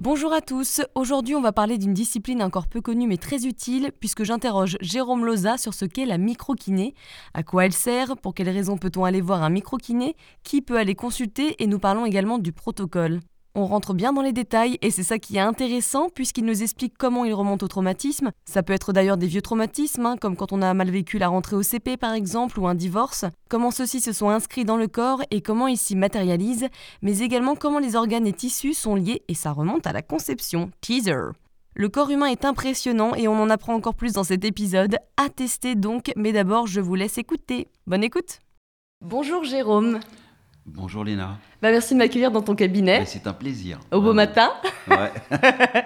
Bonjour à tous, aujourd'hui on va parler d'une discipline encore peu connue mais très utile puisque j'interroge Jérôme Loza sur ce qu'est la microkiné, à quoi elle sert, pour quelles raisons peut-on aller voir un microkiné, qui peut aller consulter? Et nous parlons également du protocole. On rentre bien dans les détails et c'est ça qui est intéressant puisqu'il nous explique comment il remonte au traumatisme. Ça peut être d'ailleurs des vieux traumatismes, hein, comme quand on a mal vécu la rentrée au CP par exemple ou un divorce, comment ceux-ci se sont inscrits dans le corps et comment ils s'y matérialisent, mais également comment les organes et tissus sont liés et ça remonte à la conception. Teaser. Le corps humain est impressionnant et on en apprend encore plus dans cet épisode. À donc, mais d'abord je vous laisse écouter. Bonne écoute Bonjour Jérôme Bonjour Léna. Bah, merci de m'accueillir dans ton cabinet. C'est un plaisir. Au beau matin. Ouais.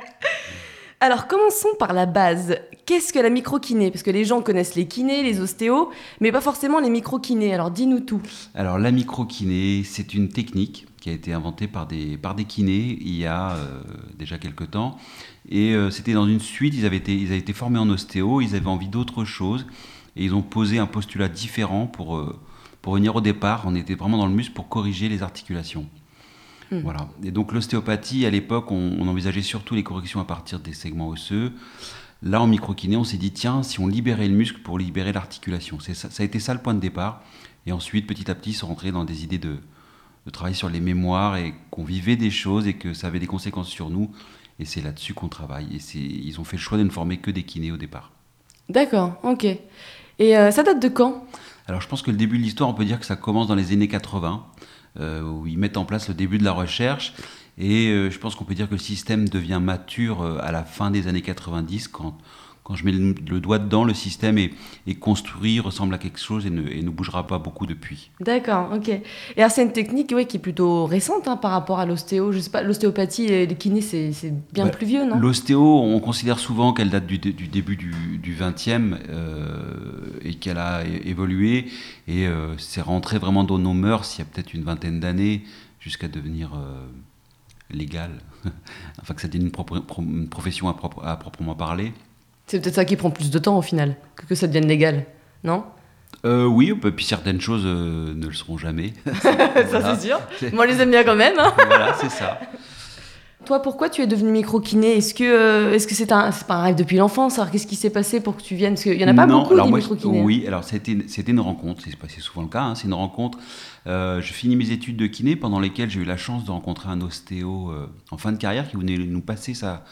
Alors commençons par la base. Qu'est-ce que la microkiné? Parce que les gens connaissent les kinés, les ostéos, mais pas forcément les microkinés. Alors dis-nous tout. Alors la microkiné, c'est une technique qui a été inventée par des, par des kinés il y a euh, déjà quelques temps. Et euh, c'était dans une suite, ils avaient, été, ils avaient été formés en ostéo, ils avaient envie d'autre chose, et ils ont posé un postulat différent pour... euh, pour venir au départ, on était vraiment dans le muscle pour corriger les articulations. Hmm. Voilà. Et donc l'ostéopathie, à l'époque, on, on envisageait surtout les corrections à partir des segments osseux. Là, en microkiné, on s'est dit, tiens, si on libérait le muscle pour libérer l'articulation. Ça, ça a été ça le point de départ. Et ensuite, petit à petit, ils sont rentrés dans des idées de, de travailler sur les mémoires et qu'on vivait des choses et que ça avait des conséquences sur nous. Et c'est là-dessus qu'on travaille. Et ils ont fait le choix de ne former que des kinés au départ. D'accord, ok. Et euh, ça date de quand? Alors je pense que le début de l'histoire, on peut dire que ça commence dans les années 80, euh, où ils mettent en place le début de la recherche. Et euh, je pense qu'on peut dire que le système devient mature euh, à la fin des années 90, quand, quand je mets le, le doigt dedans, le système est, est construit, ressemble à quelque chose et ne, et ne bougera pas beaucoup depuis. D'accord, ok. Et alors c'est une technique ouais, qui est plutôt récente hein, par rapport à l'ostéo. Je sais pas, l'ostéopathie et les kinés, c'est c'est bien Ouais, plus vieux, non? L'ostéo, on considère souvent qu'elle date du, dé- du début du, du 20e euh, et qu'elle a évolué. Et euh, c'est rentré vraiment dans nos mœurs il y a peut-être une vingtaine d'années jusqu'à devenir euh, légal. enfin, que ça devienne une, pro- une profession à proprement parler. C'est peut-être ça qui prend plus de temps au final, que, que ça devienne légal, non? Euh, oui, puis certaines choses euh, ne le seront jamais. Ça c'est sûr. Moi, je les aime bien quand même. hein. voilà, c'est ça. Toi, pourquoi tu es devenu micro-kiné? Est-ce que euh, est-ce que c'est un, c'est pas un rêve depuis l'enfance Alors, qu'est-ce qui s'est passé pour que tu viennes? Parce qu'il y en a pas non, beaucoup alors des micro-kinés. Oui, alors c'était c'était une rencontre, c'est souvent le cas, hein, c'est une rencontre. Euh, je finis mes études de kiné pendant lesquelles j'ai eu la chance de rencontrer un ostéo euh, en fin de carrière qui venait nous passer sa,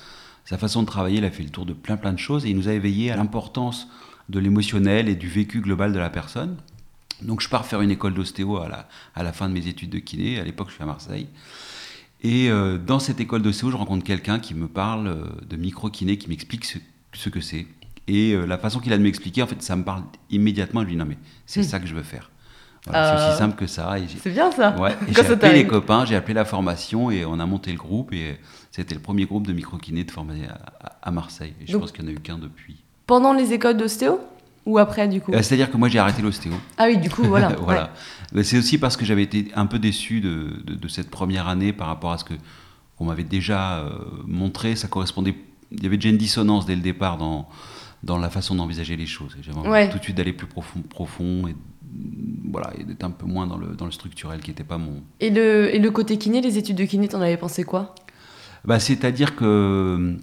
sa façon de travailler. Il a fait le tour de plein plein de choses et il nous a éveillé à l'importance de l'émotionnel et du vécu global de la personne. Donc je pars faire une école d'ostéo à la, à la fin de mes études de kiné. À l'époque, je suis à Marseille. Et euh, dans cette école d'ostéo, je rencontre quelqu'un qui me parle euh, de micro-kiné, qui m'explique ce, ce que c'est. Et euh, la façon qu'il a de m'expliquer, en fait, ça me parle immédiatement. Je lui dis non, mais c'est Hmm. ça que je veux faire. Voilà, C'est Euh, aussi simple que ça. C'est bien ça. ouais, j'ai appelé les copains, j'ai appelé la formation et on a monté le groupe. Et c'était le premier groupe de micro-kiné de formé à, à Marseille. Et je Donc- pense qu'il n'y en a eu qu'un depuis. Pendant les écoles d'ostéo ou après du coup Euh, C'est-à-dire que moi, j'ai arrêté l'ostéo. Ah oui, du coup, voilà. voilà. ouais. C'est aussi parce que j'avais été un peu déçu de, de- de cette première année par rapport à ce que qu'on m'avait déjà euh, montré. Ça correspondait. Il y avait déjà une dissonance dès le départ dans dans la façon d'envisager les choses. J'avais Ouais. tout de suite d'aller plus profond, profond et voilà, et d'être un peu moins dans le dans le structurel qui n'était pas mon. Et le, et le côté kiné, les études de kiné, t'en avais pensé quoi? Bah, c'est-à-dire que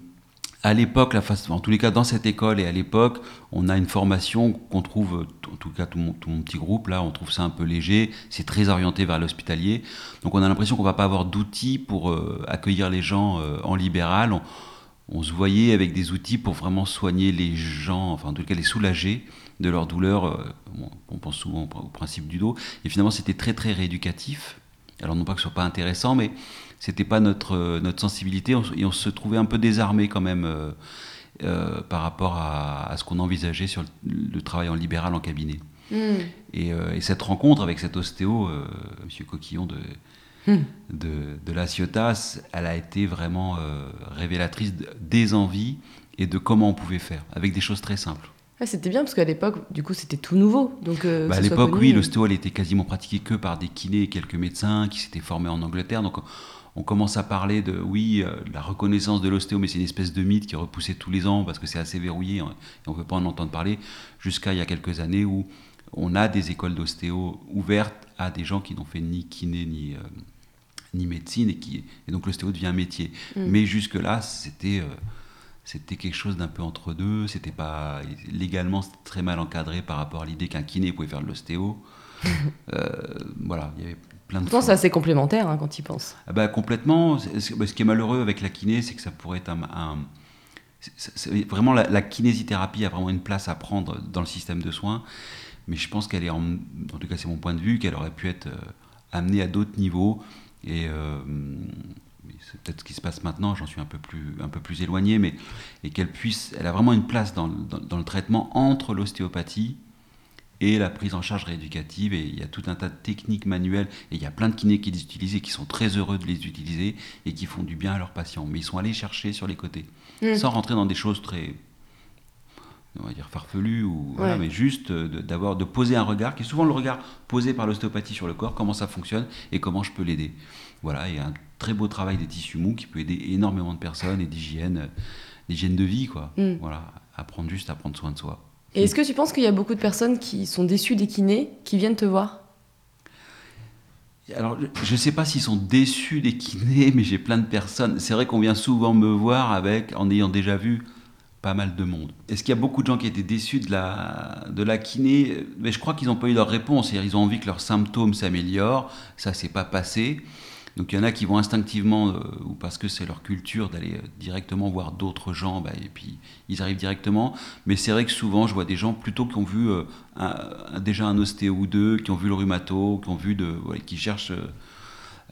à l'époque, la façon, en tous les cas dans cette école et à l'époque, on a une formation qu'on trouve, en tout cas tout mon, tout mon petit groupe là, on trouve ça un peu léger, c'est très orienté vers l'hospitalier, donc on a l'impression qu'on va pas avoir d'outils pour euh, accueillir les gens euh, en libéral. On, on se voyait avec des outils pour vraiment soigner les gens, enfin en tout cas les soulager de leur douleur. euh, bon, on pense souvent au principe du dos, et finalement c'était très très rééducatif. Alors non pas que ce soit pas intéressant, mais c'était pas notre, euh, notre sensibilité et on se trouvait un peu désarmé quand même euh, euh, par rapport à, à ce qu'on envisageait sur le, le travail en libéral en cabinet. Hmm. Et, euh, et cette rencontre avec cet ostéo, Monsieur Coquillon de, Hmm. de, de la Ciotat, elle a été vraiment euh, révélatrice de- des envies et de comment on pouvait faire, avec des choses très simples. c'était bien parce qu'à l'époque, du coup, c'était tout nouveau. Donc, bah, à l'époque, oui, l'ostéo, elle était quasiment pratiquée que par des kinés et quelques médecins qui s'étaient formés en Angleterre. Donc, on commence à parler de, oui, la reconnaissance de l'ostéo, mais c'est une espèce de mythe qui est repoussé tous les ans parce que c'est assez verrouillé hein, et on ne veut pas en entendre parler, jusqu'à il y a quelques années où on a des écoles d'ostéo ouvertes à des gens qui n'ont fait ni kiné ni, euh, ni médecine et, qui, et donc l'ostéo devient un métier. Mm. Mais jusque-là, c'était euh, c'était quelque chose d'un peu entre deux. C'était pas légalement très mal encadré par rapport à l'idée qu'un kiné pouvait faire de l'ostéo. Euh, voilà, il y avait plein de. c'est assez complémentaire hein, quand tu y penses. Ah bah, complètement. Ce qui est malheureux avec la kiné, c'est que ça pourrait être un, vraiment la, la, kinésithérapie a vraiment une place à prendre dans le système de soins mais je pense qu'elle est, en, en, tout cas c'est mon point de vue, qu'elle aurait pu être euh, amenée à d'autres niveaux. Et euh, c'est peut-être ce qui se passe maintenant, j'en suis un peu plus, un peu plus éloigné, mais et qu'elle puisse, elle a vraiment une place dans, dans, le traitement entre l'ostéopathie et la prise en charge rééducative. Et il y a tout un tas de techniques manuelles, et il y a plein de kinés qui les utilisent et qui sont très heureux de les utiliser et qui font du bien à leurs patients. Mais ils sont allés chercher sur les côtés, mmh. sans rentrer dans des choses très on va dire farfelu ou voilà, mais juste d'avoir de, poser un regard qui est souvent le regard posé par l'ostéopathie sur le corps comment ça fonctionne et comment je peux l'aider. Voilà et un très beau travail des tissus mous qui peut aider énormément de personnes et d'hygiène d'hygiène de vie quoi. Mm. voilà apprendre juste à prendre soin de soi. Et est-ce que tu penses qu'il y a beaucoup de personnes qui sont déçues des kinés qui viennent te voir? Alors, je ne sais pas s'ils sont déçus des kinés, mais j'ai plein de personnes. C'est vrai qu'on vient souvent me voir avec, en ayant déjà vu mal de monde. Est-ce qu'il y a beaucoup de gens qui étaient déçus de la, de la kiné? Mais je crois qu'ils n'ont pas eu leur réponse. Ils ont envie que leurs symptômes s'améliorent. Ça, s'est pas passé. Donc il y en a qui vont instinctivement, euh, ou parce que c'est leur culture, d'aller euh, directement voir d'autres gens, bah, et puis ils arrivent directement. Mais c'est vrai que souvent, je vois des gens plutôt qui ont vu euh, déjà un ostéo ou deux, qui ont vu le rhumato, qui ont vu de, qui cherchent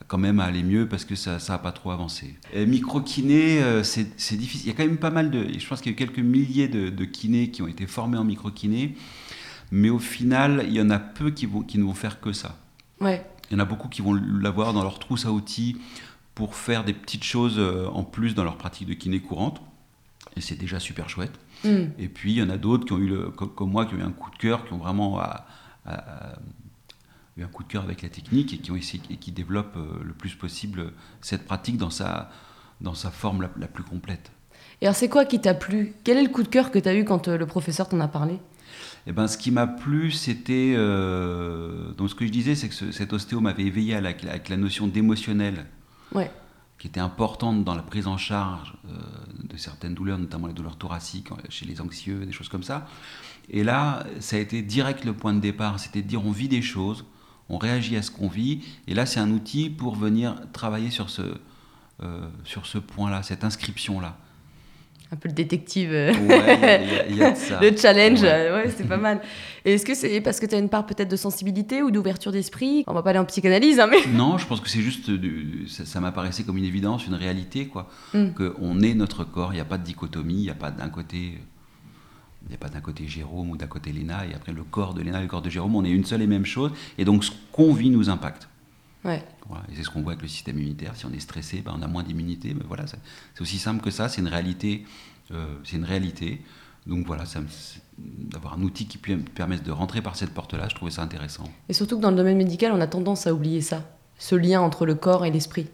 quand même à aller mieux parce que ça n'a pas trop avancé. Micro-kiné, euh, c'est difficile. Il y a quand même pas mal de. Je pense qu'il y a eu quelques milliers de, de, kinés qui ont été formés en micro-kiné, mais au final, il y en a peu qui, vont, qui ne vont faire que ça. Ouais. Il y en a beaucoup qui vont l'avoir dans leur trousse à outils pour faire des petites choses euh, en plus dans leur pratique de kiné courante. Et c'est déjà super chouette. Hmm. Et puis, il y en a d'autres qui ont eu, le, comme moi, qui ont eu un coup de cœur, qui ont vraiment eu un coup de cœur avec la technique et qui, ont essayé, et qui développent euh, le plus possible cette pratique dans sa, dans sa forme la, plus complète. Et alors, c'est quoi qui t'a plu? Quel est le coup de cœur que tu as eu quand euh, le professeur t'en a parlé? Eh ben, ce qui m'a plu, c'était. Euh, donc, ce que je disais, c'est que cet ostéo m'avait éveillé à la, avec la notion d'émotionnel, ouais. qui était importante dans la prise en charge de certaines douleurs, notamment les douleurs thoraciques, chez les anxieux, des choses comme ça. Et là, ça a été direct le point de départ, c'était de dire on vit des choses, on réagit à ce qu'on vit. Et là, c'est un outil pour venir travailler sur ce, euh, sur ce point-là, cette inscription-là. Un peu le détective. le challenge, ouais, c'est pas mal. Est-ce que c'est parce que tu as une part peut-être de sensibilité ou d'ouverture d'esprit? On va pas aller en psychanalyse, hein, mais. Non, je pense que c'est juste. ça, m'apparaissait comme une évidence, une réalité, quoi. Mm. Qu'on est notre corps, il n'y a pas de dichotomie, il n'y a pas d'un côté il n'y a pas d'un côté Jérôme ou d'un côté Léna, et après le corps de Léna et le corps de Jérôme, on est une seule et même chose, et donc ce qu'on vit nous impacte. Ouais. Et c'est ce qu'on voit avec le système immunitaire, si on est stressé, ben on a moins d'immunité, mais voilà, c'est aussi simple que ça, c'est une réalité. Euh, c'est une réalité. Donc voilà, d'avoir un outil qui permette de rentrer par cette porte-là, je trouvais ça intéressant. Et surtout que dans le domaine médical, on a tendance à oublier ça, ce lien entre le corps et l'esprit.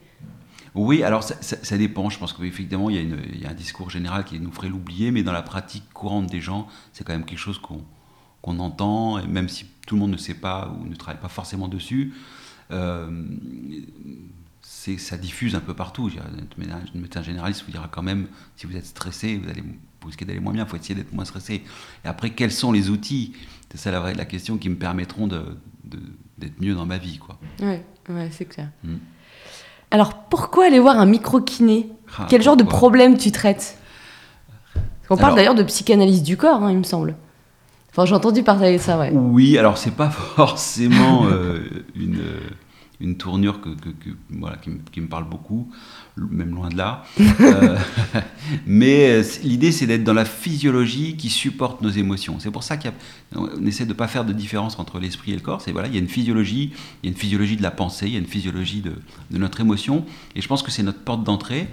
Oui, alors ça, dépend. Je pense qu'effectivement, il, il, y a un discours général qui nous ferait l'oublier, mais dans la pratique courante des gens, c'est quand même quelque chose qu'on entend, et même si tout le monde ne sait pas ou ne travaille pas forcément dessus, euh, ça diffuse un peu partout. Un médecin généraliste vous dira quand même, si vous êtes stressé, vous allez vous risquez d'aller moins bien, il faut essayer d'être moins stressé. Et après, quels sont les outils? C'est ça la, la, question qui me permettront d'être de, mieux dans ma vie. Oui, ouais, c'est clair. Hmm. Alors pourquoi aller voir un micro-kiné? Ah, Quel genre de problème tu traites? On parle d'ailleurs de psychanalyse du corps, hein, il me semble. Enfin, j'ai entendu parler de ça, ouais. Oui, alors c'est pas forcément euh, une, une tournure que, voilà, qui, me, parle beaucoup, même loin de là. Euh, mais euh, l'idée, c'est d'être dans la physiologie qui supporte nos émotions. C'est pour ça qu'on essaie de ne pas faire de différence entre l'esprit et le corps. C'est voilà, il y a une physiologie, il y a une physiologie de la pensée, il y a une physiologie de, de notre émotion, et je pense que c'est notre porte d'entrée.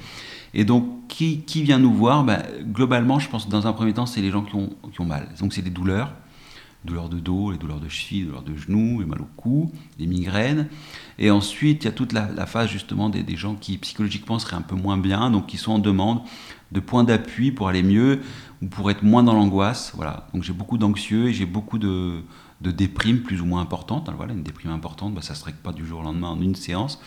Et donc, qui, qui vient nous voir? Ben, Globalement, je pense que dans un premier temps, c'est les gens qui ont, qui ont mal. Donc, c'est les douleurs, douleurs de dos, les douleurs de cheville, les douleurs de genoux, les mal au cou, les migraines. Et ensuite, il y a toute la, phase justement des, gens qui psychologiquement seraient un peu moins bien, donc qui sont en demande de points d'appui pour aller mieux ou pour être moins dans l'angoisse. Voilà. Donc j'ai beaucoup d'anxieux et j'ai beaucoup de, de déprimes plus ou moins importantes. voilà, une déprime importante, bah, ça ne se règle pas du jour au lendemain en une séance.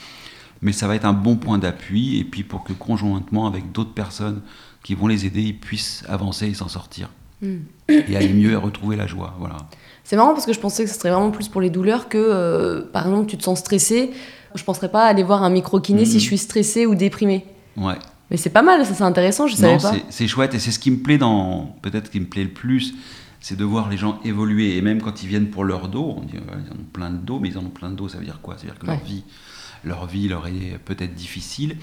Mais ça va être un bon point d'appui et puis pour que conjointement avec d'autres personnes qui vont les aider, ils puissent avancer et s'en sortir. Hmm. Et aller mieux et retrouver la joie. Voilà. C'est marrant parce que je pensais que ce serait vraiment plus pour les douleurs que, euh, par exemple, tu te sens stressé. Je ne penserais pas aller voir un micro-kiné si hmm. je suis stressé ou déprimé. Ouais. Mais c'est pas mal, ça c'est intéressant, je savais pas. C'est chouette et c'est ce qui me plaît dans, peut-être qui me plaît le plus, c'est de voir les gens évoluer. Et même quand ils viennent pour leur dos, on dit ils en ont plein de dos, mais ils en ont plein de dos, ça veut dire quoi? Ça veut dire que leur vie, leur vie leur est peut-être difficile.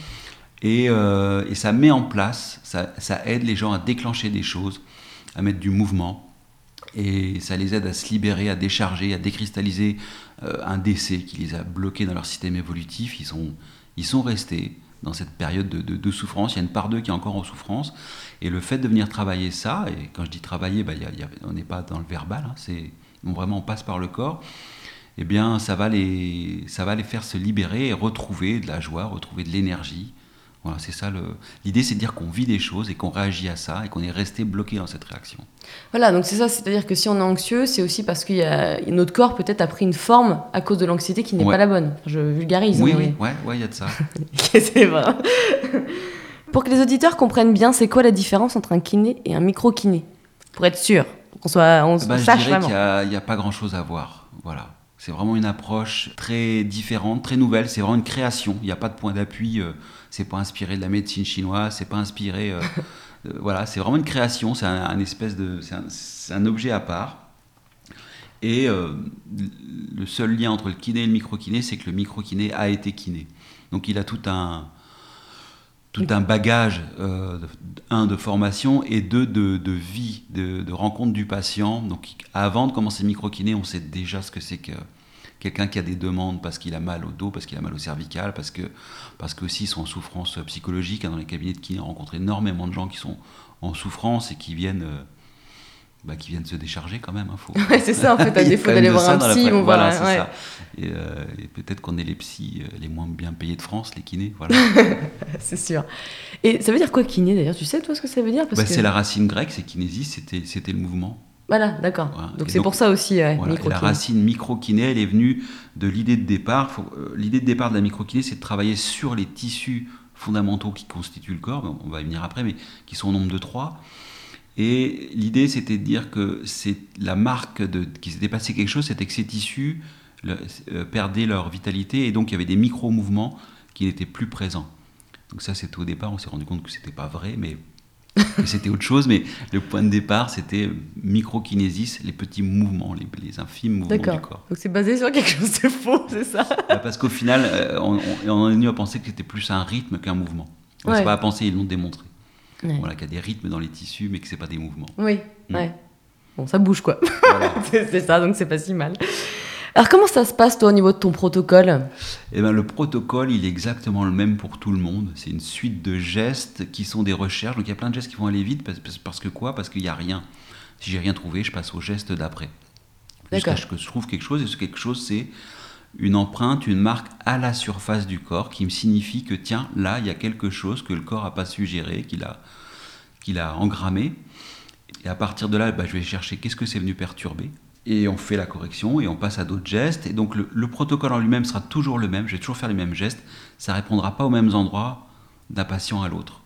Et, euh, et, ça met en place, ça, ça, aide les gens à déclencher des choses, à mettre du mouvement. Et ça les aide à se libérer, à décharger, à décristalliser euh, un décès qui les a bloqués dans leur système évolutif. Ils sont, ils sont restés dans cette période de, souffrance. Il y a une part d'eux qui est encore en souffrance. Et le fait de venir travailler ça, et quand je dis travailler, bah, on n'est pas dans le verbal, hein, c'est vraiment on passe par le corps, eh bien ça va, les, ça va les faire se libérer et retrouver de la joie, retrouver de l'énergie, voilà, c'est ça. L'idée, c'est de dire qu'on vit des choses et qu'on réagit à ça et qu'on est resté bloqué dans cette réaction. Voilà, donc c'est ça. C'est-à-dire que si on est anxieux, c'est aussi parce que notre corps peut-être a pris une forme à cause de l'anxiété qui n'est pas la bonne. Je vulgarise. Oui, oui, ouais, il y a de ça. c'est vrai. Pour que les auditeurs comprennent bien, c'est quoi la différence entre un kiné et un micro-kiné? Pour être sûr, qu'on soit, on, bah, sache je dirais qu'il n'y a, a, pas grand-chose à voir. Voilà. C'est vraiment une approche très différente, très nouvelle. C'est vraiment une création. Il n'y a pas de point d'appui. Euh, c'est pas inspiré de la médecine chinoise. C'est pas inspiré. Euh, euh, voilà, c'est vraiment une création. C'est un, espèce de, c'est un, objet à part. Et le seul lien entre le kiné et le micro-kiné, c'est que le micro-kiné a été kiné. Donc il a tout un, tout un bagage, un, de formation et deux, de, vie, de, de, rencontre du patient. Donc avant de commencer le micro-kiné, on sait déjà ce que c'est que quelqu'un qui a des demandes parce qu'il a mal au dos, parce qu'il a mal au cervical, parce que parce qu'aussi ils sont en souffrance psychologique. Dans les cabinets de kiné, on rencontre énormément de gens qui sont en souffrance et qui viennent euh, bah, qui viennent se décharger quand même. Hein, c'est ça, en fait, à défaut d'aller voir un psy. On voilà, c'est ça. Euh, et, peut-être qu'on est les psys euh, les moins bien payés de France, les kinés. Voilà. c'est sûr. Et ça veut dire quoi, kiné, d'ailleurs? Tu sais, toi, ce que ça veut dire? Bah, C'est la racine grecque, c'est kinésis, c'était le mouvement. Voilà, d'accord. Donc c'est pour ça aussi, La racine micro-kiné, elle est venue de l'idée de départ. Euh, l'idée de départ de la micro-kiné, c'est de travailler sur les tissus fondamentaux qui constituent le corps, on va y venir après, mais qui sont au nombre de trois. Et l'idée, c'était de dire que c'est la marque de, qu'il s'était passé quelque chose, c'était que ces tissus euh, perdaient leur vitalité, et donc il y avait des micro-mouvements qui n'étaient plus présents. Donc ça, c'était au départ, on s'est rendu compte que c'était pas vrai, mais c'était autre chose, mais le point de départ, c'était microkinésis, les petits mouvements, les, infimes mouvements du corps. Donc c'est basé sur quelque chose de faux, c'est ça bah, Parce qu'au final, euh, on, on, est venu à penser que c'était plus un rythme qu'un mouvement. On ouais. pas à penser, ils l'ont démontré. Voilà, qu'il y a des rythmes dans les tissus, mais que c'est pas des mouvements. Oui, mm. ouais. Bon, ça bouge quoi. c'est ça, donc c'est pas si mal. Alors comment ça se passe toi au niveau de ton protocole? Eh ben le protocole il est exactement le même pour tout le monde. C'est une suite de gestes qui sont des recherches. Donc il y a plein de gestes qui vont aller vite parce, que quoi? Parce qu'il n'y a rien. Si j'ai rien trouvé, je passe au geste d'après. Jusqu'à ce que je trouve quelque chose et ce quelque chose c'est une empreinte, une marque à la surface du corps qui me signifie que tiens là il y a quelque chose que le corps n'a pas suggéré, qu'il a qu'il a engrammé. Et à partir de là, bah, je vais chercher qu'est-ce que c'est venu perturber et on fait la correction et on passe à d'autres gestes. Et donc le, protocole en lui-même sera toujours le même, je vais toujours faire les mêmes gestes, ça répondra pas aux mêmes endroits d'un patient à l'autre.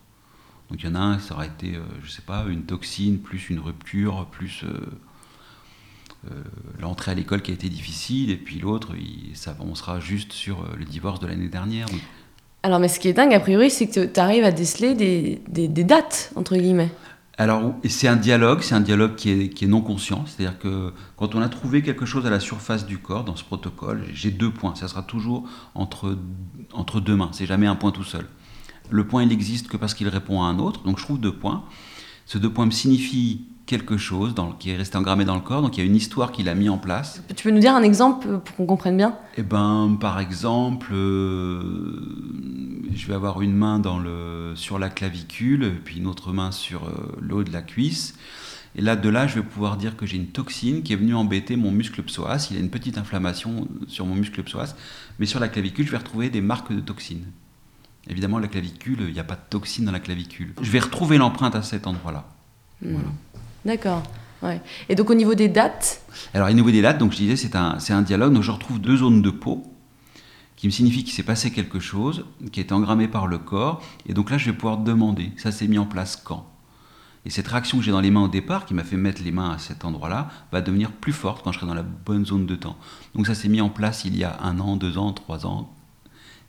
Donc il y en a un, ça aura été, euh, je sais pas, une toxine, plus une rupture, plus euh, euh, l'entrée à l'école qui a été difficile, et puis l'autre, ça, on sera juste sur le divorce de l'année dernière. Alors mais ce qui est dingue, a priori, c'est que tu arrives à déceler des dates, entre guillemets. Alors, c'est un dialogue, c'est un dialogue qui est, non conscient. C'est-à-dire que quand on a trouvé quelque chose à la surface du corps dans ce protocole, j'ai deux points. Ça sera toujours entre, entre deux mains. C'est jamais un point tout seul. Le point, il n'existe que parce qu'il répond à un autre. Donc, je trouve deux points. Ce deux points me signifient quelque chose dans, qui est resté engrammé dans le corps. Donc, il y a une histoire qu'il a mis en place. Tu peux nous dire un exemple pour qu'on comprenne bien? Eh ben, par exemple, euh, je vais avoir une main dans le, sur la clavicule, puis une autre main sur euh, le haut de la cuisse. Et là, de là, je vais pouvoir dire que j'ai une toxine qui est venue embêter mon muscle psoas. Il y a une petite inflammation sur mon muscle psoas, mais sur la clavicule, je vais retrouver des marques de toxines. Évidemment, la clavicule, il n'y a pas de toxine dans la clavicule. Je vais retrouver l'empreinte à cet endroit-là. Hmm. D'accord. Ouais. Et donc au niveau des dates Alors au niveau des dates, donc je disais, c'est un, un dialogue. Donc je retrouve deux zones de peau qui me signifie qu'il s'est passé quelque chose, qui est engrammé par le corps. Et donc là, je vais pouvoir demander, ça s'est mis en place quand? Et cette réaction que j'ai dans les mains au départ, qui m'a fait mettre les mains à cet endroit-là, va devenir plus forte quand je serai dans la bonne zone de temps. Donc ça s'est mis en place il y a un an, deux ans, trois ans.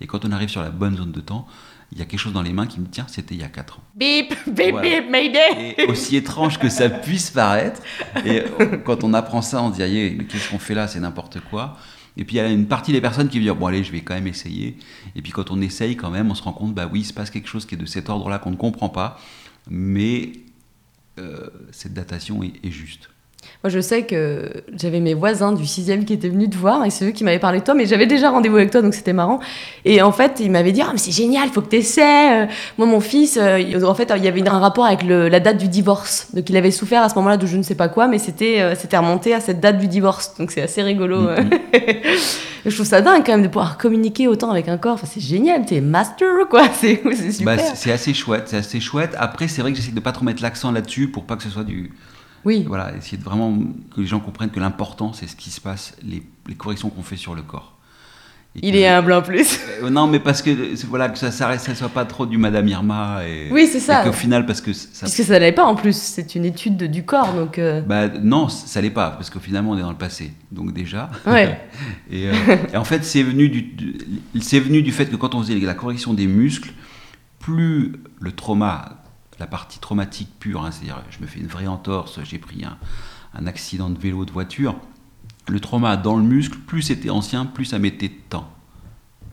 Et quand on arrive sur la bonne zone de temps, il y a quelque chose dans les mains qui me tient, c'était il y a quatre ans. Bip, bip, bip, Mayday Et aussi étrange que ça puisse paraître, et quand on apprend ça, on se dit, mais qu'est-ce qu'on fait là, c'est n'importe quoi. Et puis il y a une partie des personnes qui vont dire bon allez je vais quand même essayer. Et puis quand on essaye quand même, on se rend compte bah oui il se passe quelque chose qui est de cet ordre-là qu'on ne comprend pas, mais euh, cette datation est juste. Moi, je sais que j'avais mes voisins du 6 qui étaient venus te voir et c'est eux qui m'avaient parlé de toi, mais j'avais déjà rendez-vous avec toi, donc c'était marrant. Et en fait, ils m'avaient dit Ah, mais c'est génial, il faut que tu essaies. Moi, mon fils, euh, en fait, il y avait un rapport avec la date du divorce. Donc, il avait souffert à ce moment-là de je ne sais pas quoi, mais c'était euh, c'était remonté à cette date du divorce. Donc, c'est assez rigolo. Mm-hmm. je trouve ça dingue quand même de pouvoir communiquer autant avec un corps. Enfin, c'est génial, t'es master, quoi. C'est super. Bah, c'est assez chouette, c'est assez chouette. Après, c'est vrai que j'essaie de pas trop mettre l'accent là-dessus pour pas que ce soit du oui. Voilà, essayer de vraiment que les gens comprennent que l'important, c'est ce qui se passe, les, les corrections qu'on fait sur le corps. il est humble en plus. Euh, non, mais parce que voilà que ça ne ça soit pas trop du Madame Irma et. Oui, c'est ça. Et qu'au final, parce que ça. Puisque ça l'est pas en plus, c'est une étude du corps, donc. Euh. Bah non, ça l'est pas, parce qu'au finalement on est dans le passé, donc déjà. Ouais. Euh, et, en fait, c'est venu du, c'est venu du fait que quand on faisait la correction des muscles, plus le trauma la partie traumatique pure, hein, c'est-à-dire je me fais une vraie entorse, j'ai pris un, accident de vélo, de voiture, le trauma dans le muscle, plus c'était ancien, plus ça mettait de temps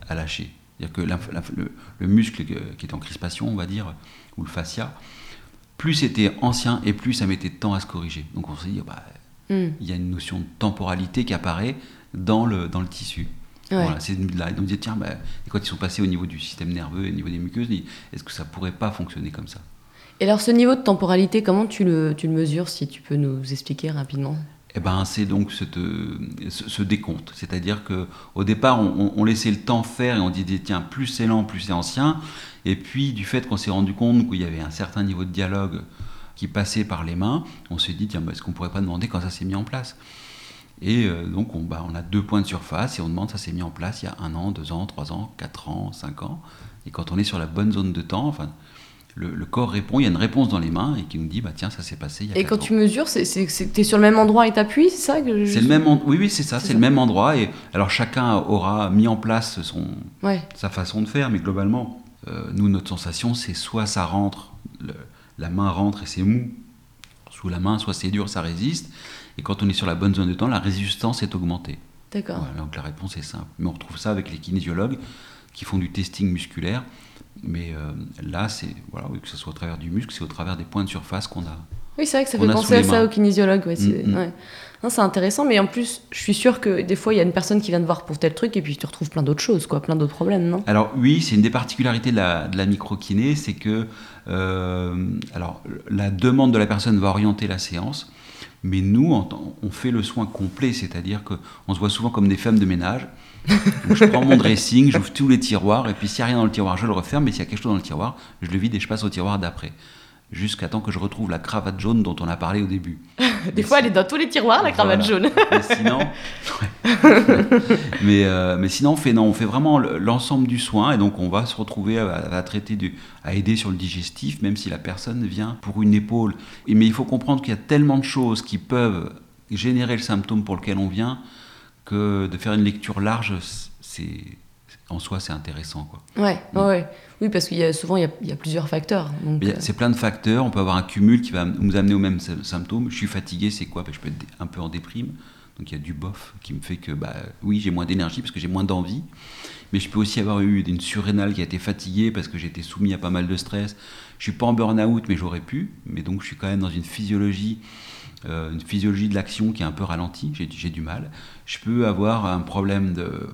à lâcher. C'est-à-dire que le, muscle qui est en crispation, on va dire, ou le fascia, plus c'était ancien et plus ça mettait de temps à se corriger. Donc on se dit, bah, hmm. il y a une notion de temporalité qui apparaît dans le, dans le tissu. Voilà, c'est là. on dit, tiens, bah, quand ils sont passés au niveau du système nerveux et au niveau des muqueuses, est-ce que ça pourrait pas fonctionner comme ça? Et alors, ce niveau de temporalité, comment tu le, mesures, si tu peux nous expliquer rapidement? Eh ben, c'est donc ce, décompte. C'est-à-dire qu'au départ, on, laissait le temps faire et on disait, tiens, plus c'est lent, plus c'est ancien. Et puis, du fait qu'on s'est rendu compte qu'il y avait un certain niveau de dialogue qui passait par les mains, on s'est dit, tiens, est-ce qu'on pourrait pas demander quand ça s'est mis en place? Et euh, donc, on, bah, on a deux points de surface et on demande, ça s'est mis en place il y a un an, deux ans, trois ans, quatre ans, cinq ans. Et quand on est sur la bonne zone de temps, enfin, le, corps répond, il y a une réponse dans les mains et qui nous dit bah tiens ça s'est passé. Il y a et quand tu mesures, c'est, es sur le même endroit et t'appuies, c'est ça que C'est le même oui oui c'est ça, c'est, le même endroit et alors chacun aura mis en place son sa façon de faire, mais globalement euh, nous notre sensation c'est soit ça rentre, la main rentre et c'est mou sous la main, soit c'est dur, ça résiste et quand on est sur la bonne zone de temps, la résistance est augmentée. D'accord. donc la réponse est simple, mais on retrouve ça avec les kinésiologues qui font du testing musculaire mais euh, là, c'est voilà, que ce soit au travers du muscle, c'est au travers des points de surface qu'on a. Oui, c'est vrai que ça fait penser à ça au kinésiologue. Ouais, c'est mm, mm. intéressant, mais en plus, je suis sûr que des fois, il y a une personne qui vient te voir pour tel truc et puis tu retrouves plein d'autres choses, quoi, plein d'autres problèmes, non? Alors oui, c'est une des particularités de la, de la microkiné, c'est que euh, alors, la demande de la personne va orienter la séance, mais nous, on fait le soin complet, c'est-à-dire qu'on se voit souvent comme des femmes de ménage je prends mon dressing, j'ouvre tous les tiroirs, et puis s'il n'y a rien dans le tiroir, je le referme, mais s'il y a quelque chose dans le tiroir, je le vide et je passe au tiroir d'après. Jusqu'à temps que je retrouve la cravate jaune dont on a parlé au début. Des fois, elle est dans tous les tiroirs, la cravate jaune. mais sinon, mais, euh, mais, sinon, on fait, non, on fait vraiment l'ensemble du soin, et donc on va se retrouver à, traiter, du, à aider sur le digestif, même si la personne vient pour une épaule. Mais il faut comprendre qu'il y a tellement de choses qui peuvent générer le symptôme pour lequel on vient, que de faire une lecture large, c'est en soi c'est intéressant quoi. Ouais, mm. ouais, oui parce qu'il y a souvent il y a, plusieurs facteurs. Euh. C'est plein de facteurs. On peut avoir un cumul qui va nous amener aux mêmes symptômes. Je suis fatigué, c'est quoi? Ben, Je peux être un peu en déprime. Donc il y a du bof qui me fait que bah oui j'ai moins d'énergie parce que j'ai moins d'envie. Mais je peux aussi avoir eu une surrénale qui a été fatiguée parce que j'étais soumis à pas mal de stress. Je suis pas en burn-out mais j'aurais pu. Mais donc je suis quand même dans une physiologie euh, une physiologie de l'action qui est un peu ralentie, j'ai du mal. Je peux avoir un problème de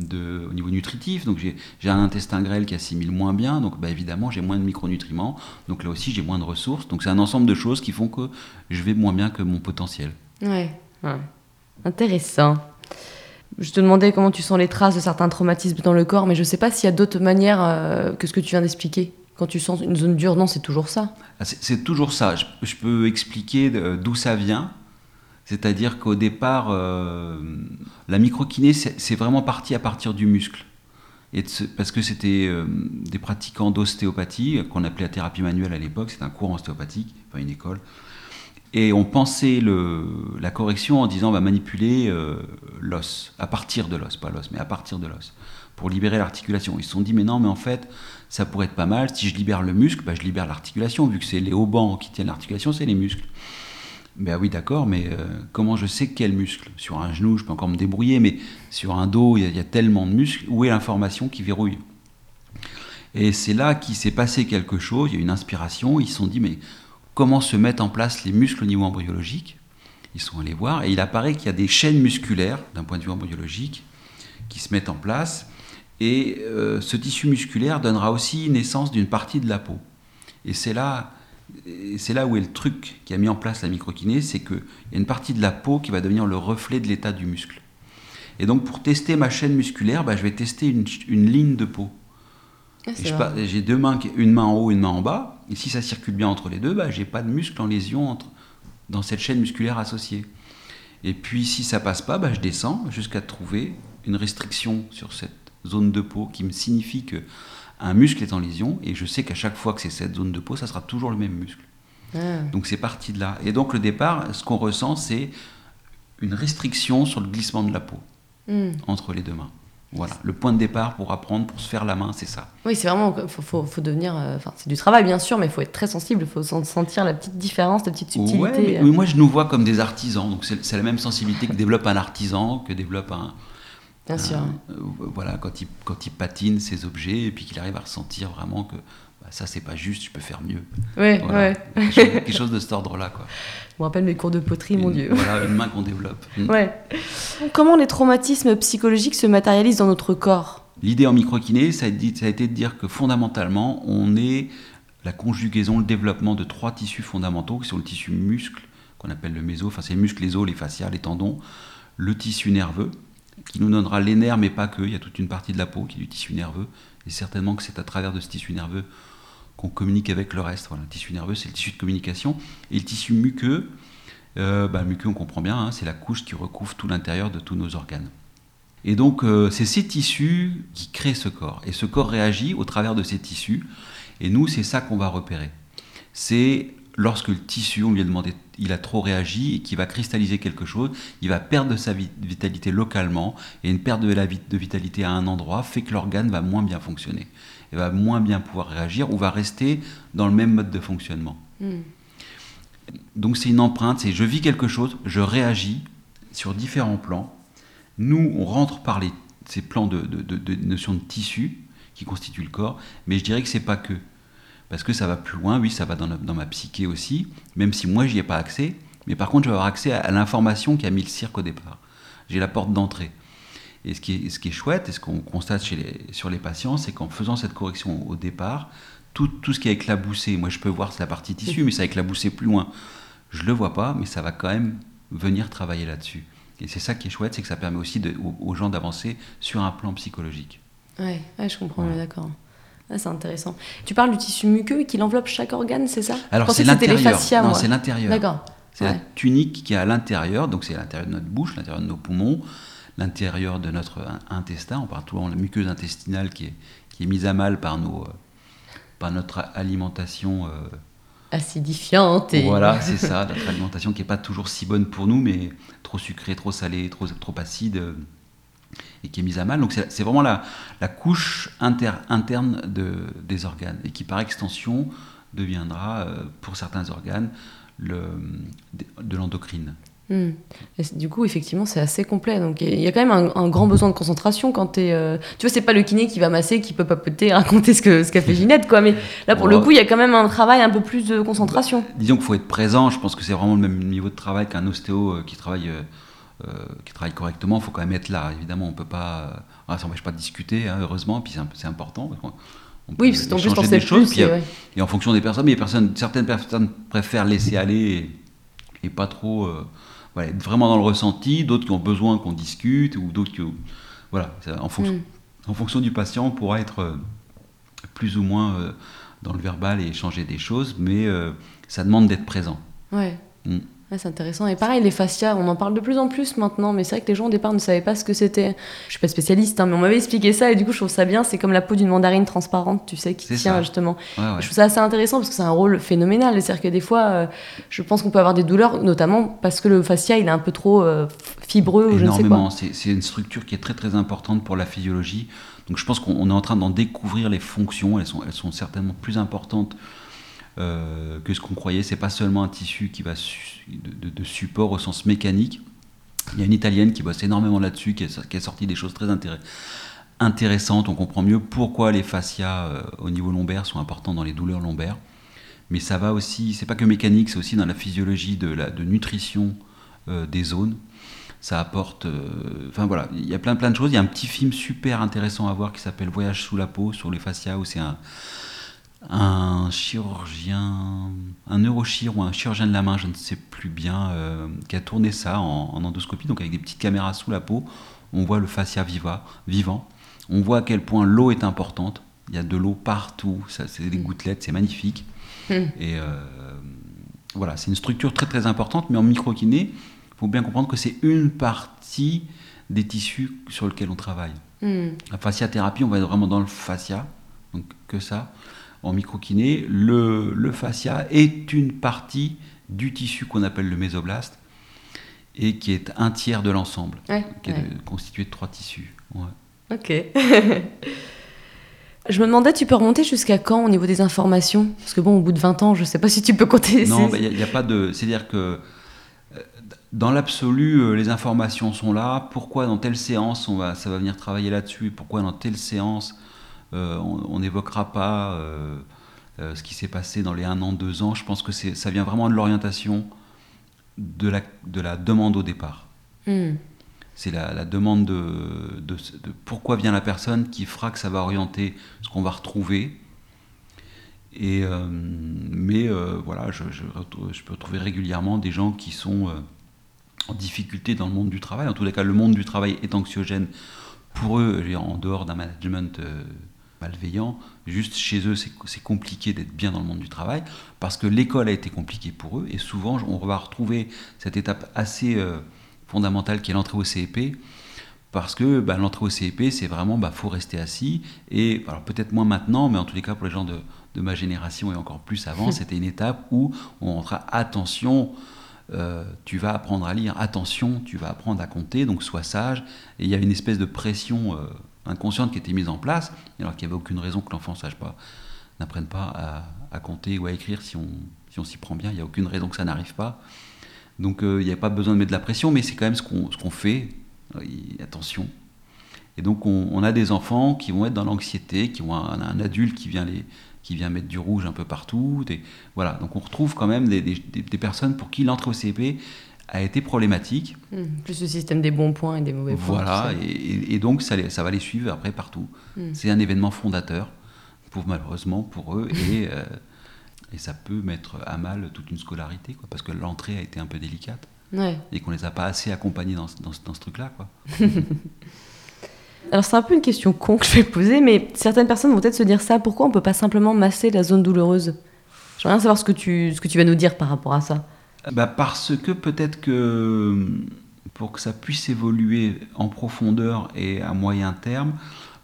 de, au niveau nutritif. Donc j'ai un intestin grêle qui assimile moins bien, donc bah, évidemment j'ai moins de micronutriments. Donc là aussi j'ai moins de ressources. Donc c'est un ensemble de choses qui font que je vais moins bien que mon potentiel. Ouais, intéressant. Je te demandais comment tu sens les traces de certains traumatismes dans le corps, mais je ne sais pas s'il y a d'autres manières euh, que ce que tu viens d'expliquer. Quand tu sens une zone dure, non, c'est toujours ça. Ah, c'est toujours ça. Je, peux expliquer d'où ça vient. C'est-à-dire qu'au départ, euh, la microkiné, c'est vraiment parti à partir du muscle. Parce que c'était euh, des pratiquants d'ostéopathie, qu'on appelait la thérapie manuelle à l'époque, c'est un cours ostéopathique, enfin une école. Et on pensait la correction en disant on va manipuler euh, l'os, à partir de l'os, pas l'os, mais à partir de l'os, pour libérer l'articulation. Ils se sont dit mais non, mais en fait, ça pourrait être pas mal. Si je libère le muscle, bah, je libère l'articulation, vu que c'est les haubans qui tiennent l'articulation, c'est les muscles. Ben oui, d'accord, mais euh, comment je sais quel muscle? Sur un genou, je peux encore me débrouiller, mais sur un dos, il y, a tellement de muscles. Où est l'information qui verrouille? Et c'est là qu'il s'est passé quelque chose, il y a une inspiration, ils se sont dit, mais comment se mettent en place les muscles au niveau embryologique. Ils sont allés voir et il apparaît qu'il y a des chaînes musculaires, d'un point de vue embryologique, qui se mettent en place. Et euh, ce tissu musculaire donnera aussi naissance d'une partie de la peau. Et c'est là, c'est là où est le truc qui a mis en place la microkinée, c'est qu'il y a une partie de la peau qui va devenir le reflet de l'état du muscle. Et donc pour tester ma chaîne musculaire, bah, je vais tester une ligne de peau. Ah, j'ai deux mains, une main en haut, une main en bas. Et si ça circule bien entre les deux, bah, j'ai pas de muscle en lésion entre, dans cette chaîne musculaire associée. Et puis si ça passe pas, bah, je descends jusqu'à trouver une restriction sur cette zone de peau qui me signifie que un muscle est en lésion. Et je sais qu'à chaque fois que c'est cette zone de peau, ça sera toujours le même muscle. Ah. Donc c'est parti de là. Et donc le départ, ce qu'on ressent, c'est une restriction sur le glissement de la peau hmm. entre les deux mains. Voilà, le point de départ pour apprendre, pour se faire la main, c'est ça. Oui, c'est vraiment, faut, faut, devenir, euh, enfin, c'est du travail bien sûr, mais il faut être très sensible, il faut sentir la petite différence, la petite subtilité. Ouais, mais, moi je nous vois comme des artisans, donc c'est la même sensibilité que développe un artisan, que développe un. Bien sûr. Euh, voilà, quand il, quand il patine ses objets et puis qu'il arrive à ressentir vraiment que bah, ça c'est pas juste, je peux faire mieux. Ouais, ouais. Quelque, chose, de cet ordre-là, quoi. Me rappelle mes cours de poterie, mon Dieu. Voilà, une main qu'on développe. Mm. Ouais. Comment les traumatismes psychologiques se matérialisent dans notre corps? L'idée en microkiné, ça a, ça a été de dire que fondamentalement, on est la conjugaison, le développement de trois tissus fondamentaux qui sont le tissu muscle, qu'on appelle le méso, enfin c'est les muscles, les os, les fascias, les tendons, le tissu nerveux, qui nous donnera les nerfs, mais pas que, il y a toute une partie de la peau qui est du tissu nerveux, et certainement que c'est à travers de ce tissu nerveux qu'on communique avec le reste. Voilà, le tissu nerveux, c'est le tissu de communication. Et le tissu muqueux, euh, bah, on comprend bien, hein, c'est la couche qui recouvre tout l'intérieur de tous nos organes. Et donc, euh, c'est ces tissus qui créent ce corps. Et ce corps réagit au travers de ces tissus. Et nous, c'est ça qu'on va repérer. C'est lorsque le tissu, on lui a demandé, il a trop réagi et qu'il va cristalliser quelque chose, il va perdre sa vitalité localement. Et une perte de vitalité à un endroit fait que l'organe va moins bien fonctionner elle va moins bien pouvoir réagir ou va rester dans le même mode de fonctionnement. Hmm. Donc c'est une empreinte, c'est je vis quelque chose, je réagis sur différents plans. Nous, on rentre par les, ces plans de, de, notions de tissu qui constituent le corps, mais je dirais que c'est pas que. Parce que ça va plus loin, oui, ça va dans, dans ma psyché aussi, même si moi, j'y ai pas accès. Mais par contre, je vais avoir accès à l'information qui a mis le cirque au départ. J'ai la porte d'entrée. Et ce qui est, ce qui est chouette, et ce qu'on constate chez les, sur les patients, c'est qu'en faisant cette correction au départ, tout, tout, ce qui est éclaboussé, moi je peux voir la partie tissu, mais ça a éclaboussé plus loin. Je le vois pas, mais ça va quand même venir travailler là-dessus. Et c'est ça qui est chouette, c'est que ça permet aussi de, aux, gens d'avancer sur un plan psychologique. Oui, ouais, je comprends, d'accord. Ah, c'est intéressant. Tu parles du tissu muqueux qui enveloppe chaque organe, c'est ça? Alors c'est l'intérieur. Non, c'est l'intérieur. D'accord. C'est la tunique qui est à l'intérieur, donc c'est l'intérieur de notre bouche, l'intérieur de nos poumons, l'intérieur de notre intestin, on parle toujours de la muqueuse intestinale qui est, qui est mise à mal par, nos, euh, par notre alimentation. Euh, Acidifiante. Et... Voilà, c'est ça, notre alimentation qui n'est pas toujours si bonne pour nous, mais trop sucrée, trop salée, trop, trop acide, euh, et qui est mise à mal. Donc c'est vraiment la, la couche inter, interne de, des organes, et qui par extension deviendra, pour certains organes, le, de l'endocrine. Hmm. du coup, effectivement, c'est assez complet. Donc, il y a quand même un, grand besoin de concentration quand tu es. Euh, tu vois, c'est pas le kiné qui va masser, qui peut papoter, raconter ce qu'a ce qu'a fait Ginette, quoi. Mais là, pour le coup, il y a quand même un travail un peu plus de concentration. Bah, disons qu'il faut être présent. Je pense que c'est vraiment le même niveau de travail qu'un ostéo euh, qui travaille qui travaille correctement, il faut quand même être là. Évidemment, on peut pas, ah, ça n'empêche pas de discuter, hein, heureusement, puis c'est important. oui, parce qu'en plus, on des choses. Puis, Et en fonction des personnes, mais personnes, certaines personnes préfèrent laisser aller et, pas trop être vraiment dans le ressenti, d'autres qui ont besoin qu'on discute, ou d'autres qui. Voilà, en fonction, mm. en fonction du patient, on pourra être euh, plus ou moins euh, dans le verbal et échanger des choses, mais euh, ça demande d'être présent. Ouais. C'est intéressant. Et pareil, les fascias, on en parle de plus en plus maintenant, mais c'est vrai que les gens au départ ne savaient pas ce que c'était. Je suis pas spécialiste, hein, mais on m'avait expliqué ça et du coup je trouve ça bien. C'est comme la peau d'une mandarine transparente, tu sais, qui tient justement. Je trouve ça assez intéressant parce que c'est un rôle phénoménal. C'est-à-dire que des fois, euh, je pense qu'on peut avoir des douleurs, notamment parce que le fascia il est un peu trop euh, fibreux ou je ne sais quoi. C'est une structure qui est très très importante pour la physiologie. Donc je pense qu'on est en train d'en découvrir les fonctions. Elles sont, elles sont certainement plus importantes euh, que ce qu'on croyait. C'est pas seulement un tissu qui va de, support au sens mécanique. Il y a une italienne qui bosse énormément là-dessus, qui, a sorti des choses très intéressantes. On comprend mieux pourquoi les fascias euh, au niveau lombaire sont importants dans les douleurs lombaires. Mais ça va aussi, c'est pas que mécanique, c'est aussi dans la physiologie de, la, nutrition euh, des zones. Ça apporte. enfin voilà, il y a plein plein de choses. Il y a un petit film super intéressant à voir qui s'appelle Voyage sous la peau sur les fascias où c'est un un chirurgien, un neurochir ou un chirurgien de la main, je ne sais plus bien, euh, qui a tourné ça en, endoscopie, donc avec des petites caméras sous la peau. On voit le fascia viva, vivant. On voit à quel point l'eau est importante. Il y a de l'eau partout. C'est des gouttelettes, c'est magnifique. Mm. Et euh, voilà, c'est une structure très très importante, mais en microkiné, il faut bien comprendre que c'est une partie des tissus sur lesquels on travaille. Mm. La fasciathérapie, on va être vraiment dans le fascia, donc que ça en microkiné, le, le fascia est une partie du tissu qu'on appelle le mésoblaste et qui est un tiers de l'ensemble, qui est constitué de trois tissus. Ok. je me demandais, tu peux remonter jusqu'à quand au niveau des informations? Parce que bon, au bout de 20 ans, je ne sais pas si tu peux compter. Non, il n'y a, pas de. C'est-à-dire que euh, dans l'absolu, euh, les informations sont là. Pourquoi dans telle séance on va, ça va venir travailler là-dessus? Pourquoi dans telle séance on n'évoquera pas euh, euh, ce qui s'est passé dans les un an, deux ans. Je pense que ça vient vraiment de l'orientation de la, de la demande au départ. Hmm. C'est la, demande de, de, pourquoi vient la personne qui fera que ça va orienter ce qu'on va retrouver. Et, mais voilà, je, je, peux trouver régulièrement des gens qui sont en difficulté dans le monde du travail. En tous les cas, le monde du travail est anxiogène pour eux, en dehors d'un management malveillants. Juste chez eux, c'est compliqué d'être bien dans le monde du travail parce que l'école a été compliquée pour eux et souvent on va retrouver cette étape assez euh, fondamentale qui est l'entrée au CEP parce que bah, l'entrée au CEP, c'est vraiment, bah, faut rester assis. Et alors peut-être moins maintenant, mais en tous les cas pour les gens de, ma génération et encore plus avant, c'était une étape où on rentra attention. Euh, tu vas apprendre à lire, attention, tu vas apprendre à compter, donc sois sage. Et il y a une espèce de pression euh, inconsciente qui était mise en place, alors qu'il n'y avait aucune raison que l'enfant n'apprenne pas à, compter ou à écrire si on s'y prend bien. Il n'y a aucune raison que ça n'arrive pas. Donc euh, il n'y a pas besoin de mettre de la pression, mais c'est quand même ce qu'on fait. attention. Et donc on, a des enfants qui vont être dans l'anxiété, qui ont un, adulte qui vient les qui vient mettre du rouge un peu partout. voilà, donc on retrouve quand même des, des, des personnes pour qui l'entrée au CP a été problématique. Hmm. plus le système des bons points et des mauvais points. Voilà, et, donc ça, ça, va les suivre après partout. Hmm. C'est un événement fondateur, pour, malheureusement pour eux, et, euh, et ça peut mettre à mal toute une scolarité, quoi, parce que l'entrée a été un peu délicate. Et qu'on les a pas assez accompagnés dans, dans, dans ce truc-là. Alors c'est un peu une question con que je vais poser, mais certaines personnes vont peut-être se dire ça. Pourquoi on peut pas simplement masser la zone douloureuse? J'aimerais bien savoir ce que, tu, ce que tu vas nous dire par rapport à ça. Bah Parce que peut-être que pour que ça puisse évoluer en profondeur et à moyen terme,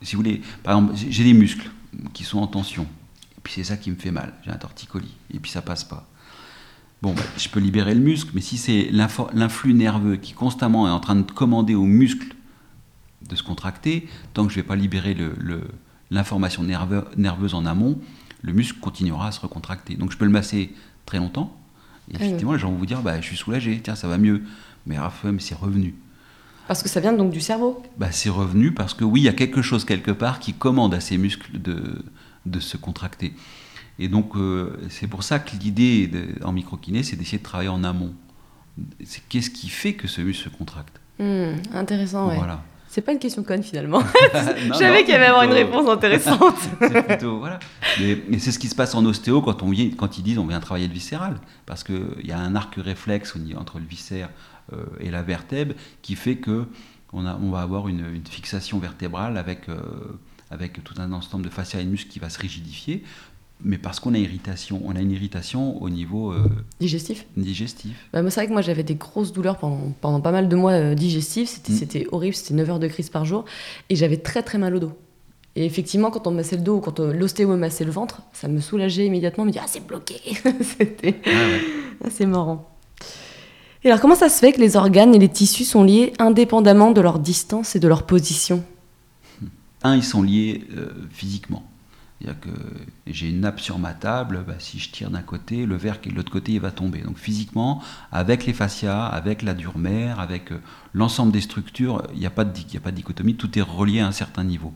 si vous voulez, par exemple, j'ai des muscles qui sont en tension, et puis c'est ça qui me fait mal, j'ai un torticolis, et puis ça passe pas. Bon, bah, je peux libérer le muscle, mais si c'est l'influx nerveux qui constamment est en train de commander au muscle de se contracter, tant que je ne vais pas libérer l'information nerveuse en amont, le muscle continuera à se recontracter. Donc je peux le masser très longtemps, et effectivement, les gens vont vous dire bah, Je suis soulagé, tiens, ça va mieux. Mais Raphaël, c'est revenu. Parce que ça vient donc du cerveau bah, C'est revenu parce que oui, il y a quelque chose quelque part qui commande à ces muscles de, de se contracter. Et donc, euh, c'est pour ça que l'idée en microkiné, c'est d'essayer de travailler en amont. C'est qu'est-ce qui fait que ce muscle se contracte Hmm, intéressant, ouais. Voilà. C'est pas une question conne finalement. Je savais qu'il y avait avoir une réponse intéressante. c'est plutôt voilà. Mais, mais c'est ce qui se passe en ostéo quand on vient, quand ils disent on vient travailler le viscéral, parce que il y a un arc réflexe entre le viscère euh, et la vertèbre qui fait que on, a, on va avoir une, une fixation vertébrale avec euh, avec tout un ensemble de fascia et de muscles qui va se rigidifier, mais parce qu'on a irritation, on a une irritation au niveau euh, Digestif digestif. Bah, c'est vrai que moi j'avais des grosses douleurs pendant, pendant pas mal de mois euh, digestifs. C'était Mm. c'était horrible, c'était 9 heures de crise par jour. Et j'avais très très mal au dos. Et effectivement, quand on me massait le dos ou quand euh, l'ostéo me massait le ventre, ça me soulageait immédiatement, me dire Ah, c'est bloqué C'était Ah ouais. assez marrant. Et alors, comment ça se fait que les organes et les tissus sont liés indépendamment de leur distance et de leur position? Un, ils sont liés euh, physiquement. Que j'ai une nappe sur ma table, bah, si je tire d'un côté, le verre qui est de l'autre côté, il va tomber. Donc physiquement, avec les fascias, avec la dure mère, avec euh, l'ensemble des structures, il n'y a, pas de il a pas dichotomie, tout est relié à un certain niveau.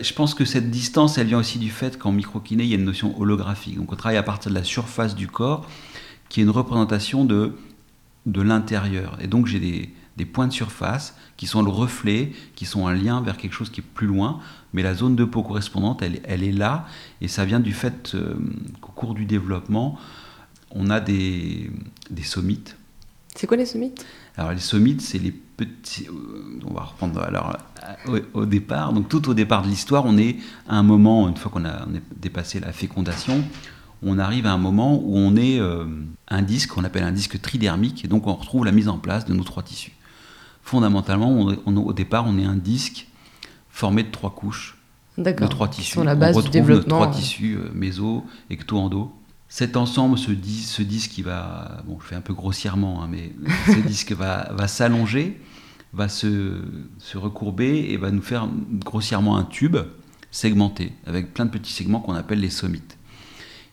Je pense que cette distance, elle vient aussi du fait qu'en microkiné, il y a une notion holographique. Donc on travaille à partir de la surface du corps, qui est une représentation de, l'intérieur. Et donc j'ai des points de surface qui sont le reflet, qui sont un lien vers quelque chose qui est plus loin, mais la zone de peau correspondante, elle, elle est là, et ça vient du fait euh, qu'au cours du développement, on a des, des sommites. C'est quoi les sommites Alors les sommites, c'est les petits... euh, On va reprendre alors euh, au, au départ. Donc tout au départ de l'histoire, on est à un moment, une fois qu'on a, on dépassé la fécondation, on arrive à un moment où on est euh, un disque qu'on appelle un disque tridermique, et donc on retrouve la mise en place de nos trois tissus. Fondamentalement, on est- on- au départ, on est un disque formé de trois couches, de trois tissus. sont la on base du nos développement. trois ouais. tissus euh, méso, ecto, endo. Cet ensemble, ce, dis- ce disque qui va, bon, je fais un peu grossièrement, hein, mais ce disque va, va s'allonger, va se, se recourber et va nous faire grossièrement un tube segmenté avec plein de petits segments qu'on appelle les sommites.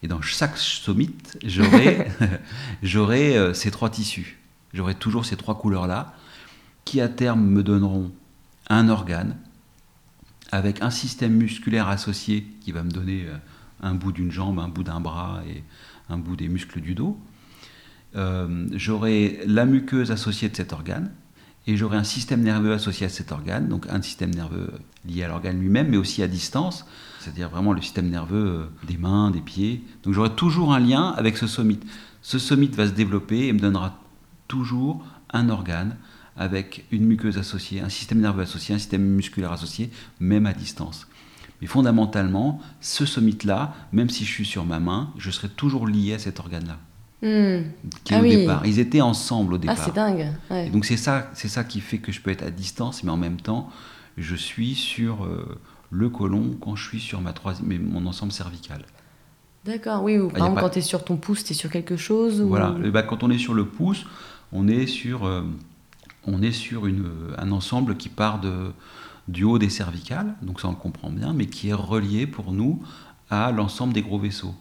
Et dans chaque sommite, j'aurai j'aurai, euh, ces trois tissus. J'aurai toujours ces trois couleurs-là qui à terme me donneront un organe avec un système musculaire associé qui va me donner euh, un bout d'une jambe, un bout d'un bras et un bout des muscles du dos. Euh, j'aurai la muqueuse associée de cet organe et j'aurai un système nerveux associé à cet organe, donc un système nerveux lié à l'organe lui-même, mais aussi à distance, c'est-à-dire vraiment le système nerveux euh, des mains, des pieds. Donc j'aurai toujours un lien avec ce sommite. Ce sommite va se développer et me donnera toujours un organe avec une muqueuse associée, un système nerveux associé, un système musculaire associé, même à distance. Mais fondamentalement, ce sommite-là, même si je suis sur ma main, je serai toujours lié à cet organe-là, Hmm. qui est Ah au oui. départ. Ils étaient ensemble au Ah, départ. c'est dingue. ouais. Et donc c'est ça, c'est ça qui fait que je peux être à distance, mais en même temps, je suis sur euh, le côlon quand je suis sur ma troisième, mon ensemble cervical. D'accord, oui. Ou par y a exemple, pas- quand tu es sur ton pouce, tu es sur quelque chose ou... Voilà. Et bah, quand on est sur le pouce, on est sur, euh, on est sur une, un ensemble qui part de, du haut des cervicales, donc ça on le comprend bien, mais qui est relié pour nous à l'ensemble des gros vaisseaux.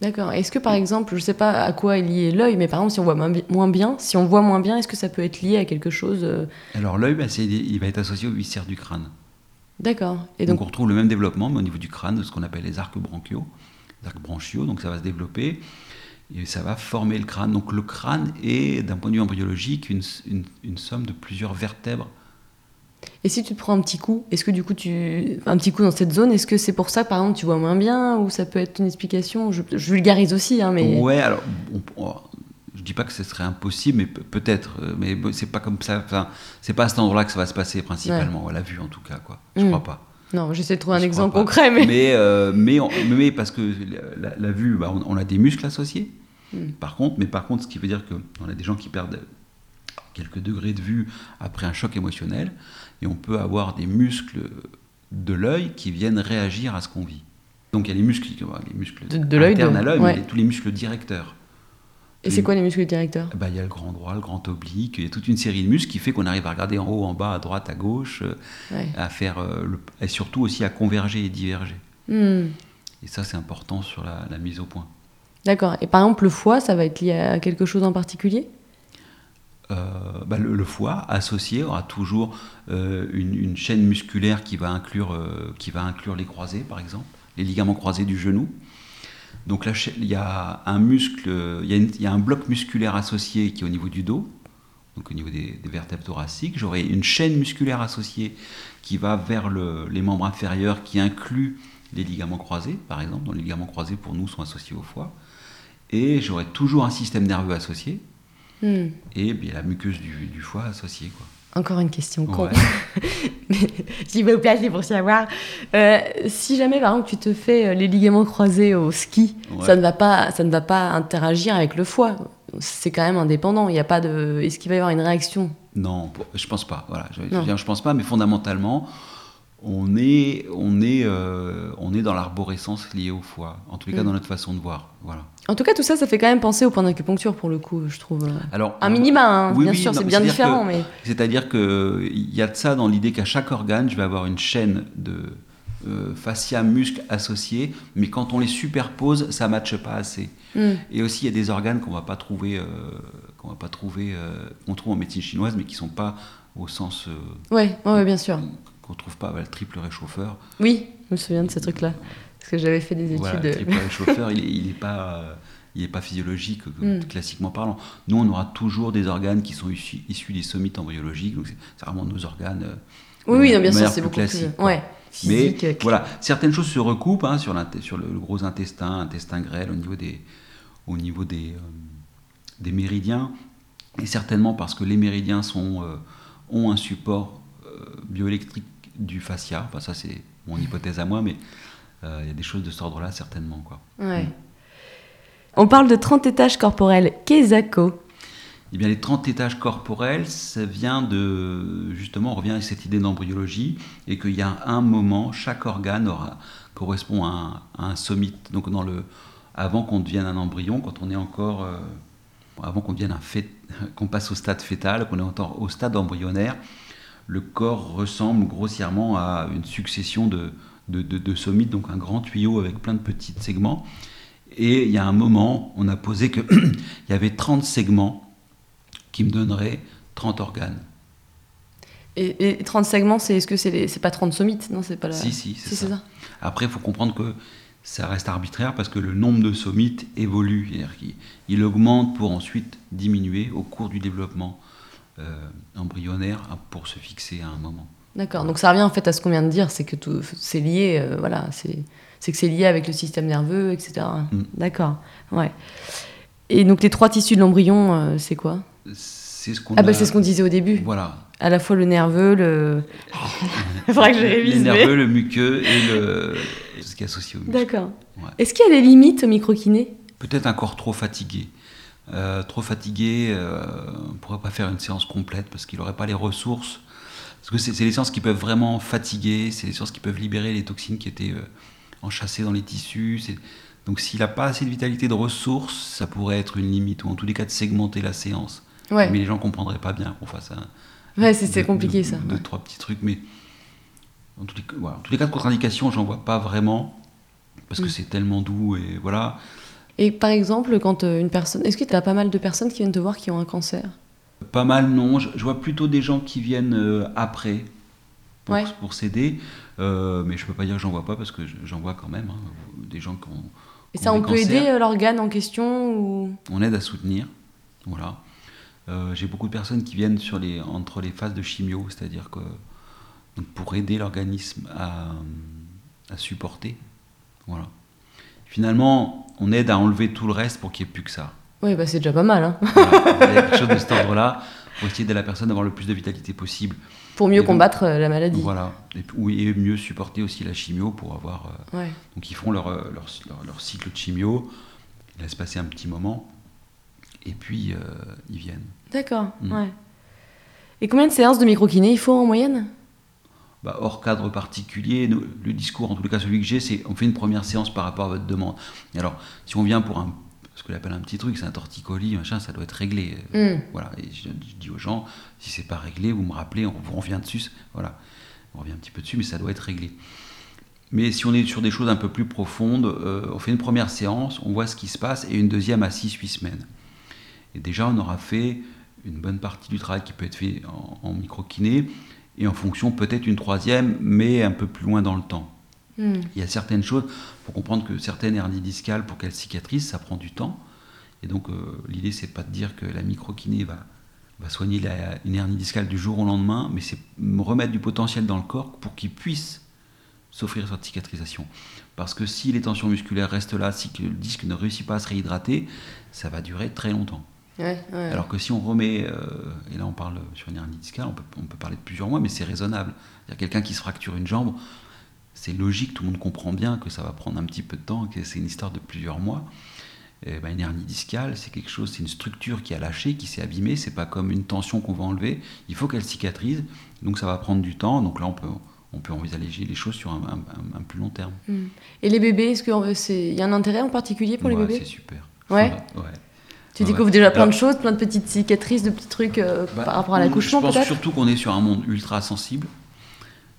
D'accord. Est-ce que par exemple, je sais pas à quoi est lié l'œil, mais par exemple, si on voit moins bi- moins bien, si on voit moins bien, est-ce que ça peut être lié à quelque chose euh, Alors l'œil, bah, c'est- il va être associé au viscère du crâne. D'accord. Et donc, donc, on retrouve le même développement, mais au niveau du crâne, de ce qu'on appelle les arcs branchiaux, les arcs branchiaux, donc ça va se développer et ça va former le crâne. Donc le crâne est, d'un point de vue embryologique, une, une- une somme de plusieurs vertèbres. et si tu te prends un petit coup, est-ce que du coup tu un petit coup dans cette zone, est-ce que c'est pour ça par exemple tu vois moins bien ou ça peut être une explication? Je, je vulgarise aussi, hein, mais Ouais, alors, on- on- je dis pas que ce serait impossible, mais pe- peut-être, euh, mais c'est pas comme ça, enfin, c'est pas à cet endroit-là que ça va se passer principalement, à la vue en tout cas, quoi. Je Mm. crois pas. Non, j'essaie de trouver un Je exemple concret, mais, Mais, euh, mais, on- mais parce que la, la vue, bah, on, on a des muscles associés. Mm. Par contre, mais par contre, ce qui veut dire qu'on a des gens qui perdent quelques degrés de vue après un choc émotionnel, et on peut avoir des muscles de l'œil qui viennent réagir à ce qu'on vit. Donc il y a les muscles, les muscles De- internes à l'œil, ouais. mais tous les muscles directeurs. Et c'est quoi les muscles directeurs Bah, il y a le grand droit, le grand oblique, il y a toute une série de muscles qui fait qu'on arrive à regarder en haut, en bas, à droite, à gauche, euh, Ouais. à faire, euh, le- et surtout aussi à converger et diverger. Hmm. Et ça, c'est important sur la, la mise au point. D'accord. Et par exemple, le foie, ça va être lié à quelque chose en particulier Euh, bah, le, le foie associé aura toujours euh, une, une chaîne musculaire qui va, inclure, euh, qui va inclure les croisés, par exemple, les ligaments croisés du genou. Donc cha- il y a un muscle, il y, a une- il y a un bloc musculaire associé qui est au niveau du dos, donc au niveau des, vertèbres thoraciques. J'aurai une chaîne musculaire associée qui va vers les membres inférieurs, qui inclut les ligaments croisés, par exemple. Donc les ligaments croisés, pour nous, sont associés au foie. Et j'aurai toujours un système nerveux associé. Hmm. Et bien, la muqueuse du, foie associée. Quoi. Encore une question con. S'il vous plaît, pour savoir. Euh, si jamais, par exemple, tu te fais euh, les ligaments croisés au ski, ça, ne va pas, ça ne va pas interagir avec le foie. C'est quand même indépendant. Il y a pas de. Est-ce qu'il va y avoir une réaction? Non, je pense pas. Voilà, je, je pense pas, mais fondamentalement, on est, on est, euh, on est dans l'arborescence liée au foie, en tous les cas mm. dans notre façon de voir. Voilà. En tout cas, tout ça, ça fait quand même penser au point d'acupuncture pour le coup, je trouve. Alors, un minima, hein, bien sûr, c'est bien différent. mais... C'est-à-dire qu'il y a de ça dans l'idée qu'à chaque organe, je vais avoir une chaîne de euh, fascia, muscles associés, mais quand on les superpose, ça ne matche pas assez. Mm. Et aussi, il y a des organes qu'on ne va pas trouver, euh, qu'on va pas trouver, qu'on trouve en médecine chinoise, mais qui ne sont pas au sens. oui, ouais, bien sûr qu'on trouve pas, le triple réchauffeur. Oui, je me souviens de ce truc-là. Parce que j'avais fait des études. Voilà, le triple réchauffeur, il n'est pas, il pas physiologique, hmm. classiquement parlant. Nous, on aura toujours des organes qui sont issus, des sommites embryologiques, donc c'est vraiment nos organes. Euh, oui, oui, bien sûr, c'est beaucoup classique. plus. Ouais. Mais euh, voilà, certaines choses se recoupent hein, sur, sur le, gros intestin, intestin grêle, au niveau des, au niveau des, euh, des méridiens, et certainement parce que les méridiens sont, ont un support bioélectrique du fascia. Enfin, ça, c'est mon hypothèse à moi, mais euh, il y a des choses de cet ordre-là, certainement. Quoi. Ouais. On parle de 30 étages corporels. Qu'est-ce eh bien, les 30 étages corporels, ça vient de. Justement, on revient à cette idée d'embryologie et qu'il y a un moment, chaque organe aura, correspond à un, à sommite. Donc, dans le, avant qu'on devienne un embryon, quand on est encore. Euh, avant qu'on devienne un qu'on passe au stade fœtal, qu'on est encore au stade embryonnaire, le corps ressemble grossièrement à une succession de, de, sommites, donc un grand tuyau avec plein de petits segments. Et il y a un moment, on a posé qu'il y avait 30 segments qui me donneraient 30 organes. Et, 30 segments, c'est est-ce que c'est c'est pas 30 sommites Non, c'est pas la... Si, si, c'est ça. Après, il faut comprendre que ça reste arbitraire parce que le nombre de sommites évolue, c'est-à-dire qu'il augmente pour ensuite diminuer au cours du développement. Euh, embryonnaire pour se fixer à un moment. D'accord, donc ça revient en fait à ce qu'on vient de dire, c'est que tout, c'est lié, euh, voilà, c'est, c'est que c'est lié avec le système nerveux, etc. Mm. D'accord, ouais. Et donc les trois tissus de l'embryon, euh, c'est quoi? C'est ce qu'on ah bah c'est ce qu'on disait au début. Voilà. À la fois le nerveux, le. Il faudra que je révise. Le nerveux, le muqueux et le ce qui est associé au muscle. D'accord. Est-ce qu'il y a des limites au microkiné? Peut-être un corps trop fatigué. Euh, trop fatigué, euh, on ne pourrait pas faire une séance complète parce qu'il n'aurait pas les ressources. Parce que c'est les séances qui peuvent vraiment fatiguer, c'est les séances qui peuvent libérer les toxines qui étaient euh, enchâssées dans les tissus. Donc s'il n'a pas assez de vitalité, de ressources, ça pourrait être une limite, ou en tous les cas de segmenter la séance. Mais les gens ne comprendraient pas bien qu'on fasse un... Ouais, c'est compliqué ça. Deux, trois petits trucs, mais en tous les, en tous les cas de contre-indication, j'en vois pas vraiment, parce que c'est tellement doux, et voilà. Et par exemple, quand euh, une personne. Est-ce que tu as pas mal de personnes qui viennent te voir qui ont un cancer? Pas mal, non. Je, vois plutôt des gens qui viennent euh, après pour, pour s'aider. Euh, mais je peux pas dire que j'en vois pas parce que j'en vois quand même. Hein, des gens qui ont. Et ça, on peut aider l'organe en question ou... On aide à soutenir. Voilà. J'ai beaucoup de personnes qui viennent sur les, entre les phases de chimio, c'est-à-dire que pour aider l'organisme à, à supporter. Voilà. Finalement, on aide à enlever tout le reste pour qu'il n'y ait plus que ça. Oui, bah c'est déjà pas mal. Hein. il y a quelque chose de cet ordre-là pour essayer d'aider la personne d'avoir le plus de vitalité possible. Pour mieux combattre euh, la maladie. Voilà. Et, oui, et mieux supporter aussi la chimio pour avoir. Euh, donc ils font leur, euh, leur, leur, cycle de chimio, ils laissent passer un petit moment, et puis ils viennent. D'accord, mm. ouais. Et combien de séances de microkiné il faut en moyenne? Bah, hors cadre particulier. Le discours, en tout cas celui que j'ai, c'est on fait une première séance par rapport à votre demande. alors, si on vient pour un, ce que j'appelle un petit truc, c'est un torticolis, machin, ça doit être réglé. Mm. Voilà. Et je, dis aux gens, si c'est pas réglé, vous me rappelez, on, revient dessus. Voilà. On revient un petit peu dessus, mais ça doit être réglé. Mais si on est sur des choses un peu plus profondes, euh, on fait une première séance, on voit ce qui se passe, et une deuxième à 6-8 semaines. Et déjà, on aura fait une bonne partie du travail qui peut être fait en, en micro-kiné et en fonction peut-être une troisième, mais un peu plus loin dans le temps. Hmm. Il y a certaines choses, pour comprendre que certaines hernies discales, pour qu'elles cicatrisent, ça prend du temps. Et donc euh, l'idée, c'est pas de dire que la microkiné va va soigner une hernie discale du jour au lendemain, mais c'est remettre du potentiel dans le corps pour qu'il puisse s'offrir cette cicatrisation. Parce que si les tensions musculaires restent là, si le disque ne réussit pas à se réhydrater, ça va durer très longtemps. Alors que si on remet, euh, et là on parle sur une hernie discale, on peut, on peut parler de plusieurs mois, mais c'est raisonnable. Il y a quelqu'un qui se fracture une jambe, c'est logique, tout le monde comprend bien que ça va prendre un petit peu de temps, que c'est une histoire de plusieurs mois. Et ben, une hernie discale, c'est quelque chose, c'est une structure qui a lâché, qui s'est abîmée, c'est pas comme une tension qu'on va enlever, il faut qu'elle cicatrise, donc ça va prendre du temps, donc là on peut, on peut envisager les choses sur un, plus long terme. Hmm. Et les bébés, est-ce qu'il y a un intérêt en particulier pour les bébés? C'est super. Ouais? ouais. Tu découvres déjà plein de choses, plein de petites cicatrices, de petits trucs euh, bah, par rapport à l'accouchement Je pense surtout qu'on est sur un monde ultra sensible.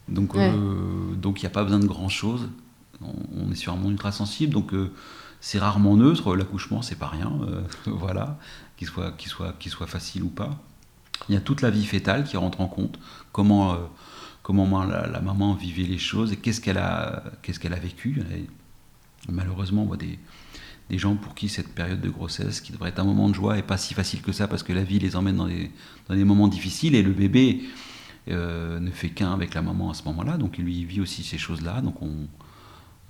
Donc euh, donc il n'y a pas besoin de grand chose. On, est sur un monde ultra sensible, donc euh, c'est rarement neutre. L'accouchement, c'est pas rien. voilà, qu'il soit, qu'il soit, qu'il soit facile ou pas. Il y a toute la vie fétale qui rentre en compte. Comment comment la, maman vivait les choses et qu'est-ce qu'elle a, qu'est-ce qu'elle a vécu. malheureusement, on voit des, des, gens pour qui cette période de grossesse, qui devrait être un moment de joie, est pas si facile que ça parce que la vie les emmène dans des, dans des moments difficiles et le bébé euh, ne fait qu'un avec la maman à ce moment-là, donc il lui vit aussi ces choses-là. Donc on,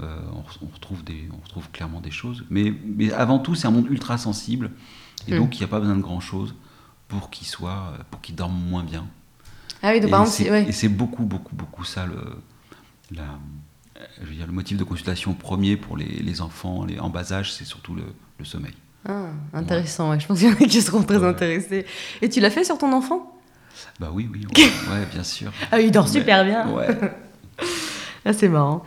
euh, on, retrouve des, on retrouve clairement des choses. Mais, mais avant tout, c'est un monde ultra sensible et hmm. donc il n'y a pas besoin de grand-chose pour qu'il soit, pour qu'il dorme moins bien. Ah oui, et c'est beaucoup, beaucoup, beaucoup ça le, la, je veux dire, le motif de consultation premier pour les, les enfants les, en bas âge, c'est surtout le, le, sommeil. Ah, intéressant, ouais. je pense qu'il y en a qui seront très intéressés. Et tu l'as fait sur ton enfant? Bah oui, oui, ouais, bien sûr. Ah, il dort super bien. Ouais. ah, c'est marrant.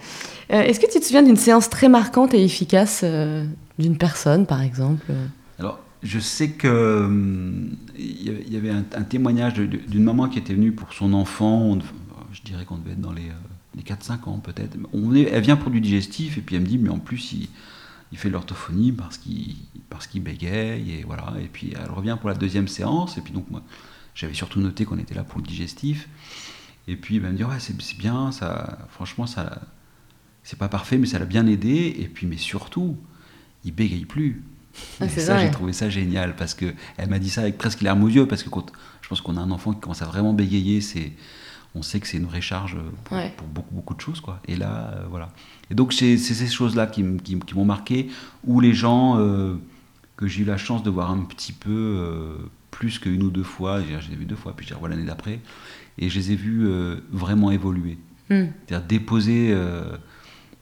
Euh, est-ce que tu te souviens d'une séance très marquante et efficace euh, d'une personne, par exemple? Alors, je sais que hum, y avait un, témoignage d'une maman qui était venue pour son enfant. je dirais qu'on devait être dans les, 4-5 euh, ans peut-être. Elle vient pour du digestif et puis elle me dit mais en plus il, il fait l'orthophonie parce qu'il parce qu'il bégaye et voilà. Et puis elle revient pour la deuxième séance et puis donc moi j'avais surtout noté qu'on était là pour le digestif. Et puis elle me dit ouais c'est bien ça. Franchement ça c'est pas parfait mais ça l'a bien aidé et puis mais surtout il bégaye plus. Ah, ça, j'ai trouvé ça génial parce que elle m'a dit ça avec presque l'air aux yeux parce que quand, je pense qu'on a un enfant qui commence à vraiment bégayer, c'est on sait que c'est une recharge pour, pour, beaucoup beaucoup de choses quoi. Et là, euh, voilà. Et donc c'est ces choses-là qui, qui, qui m'ont marqué, où les gens euh, que j'ai eu la chance de voir un petit peu euh, plus qu'une ou deux fois, j'ai vu deux fois, puis je revois l'année d'après, et je les ai vus vraiment évoluer. Hmm. C'est-à-dire déposer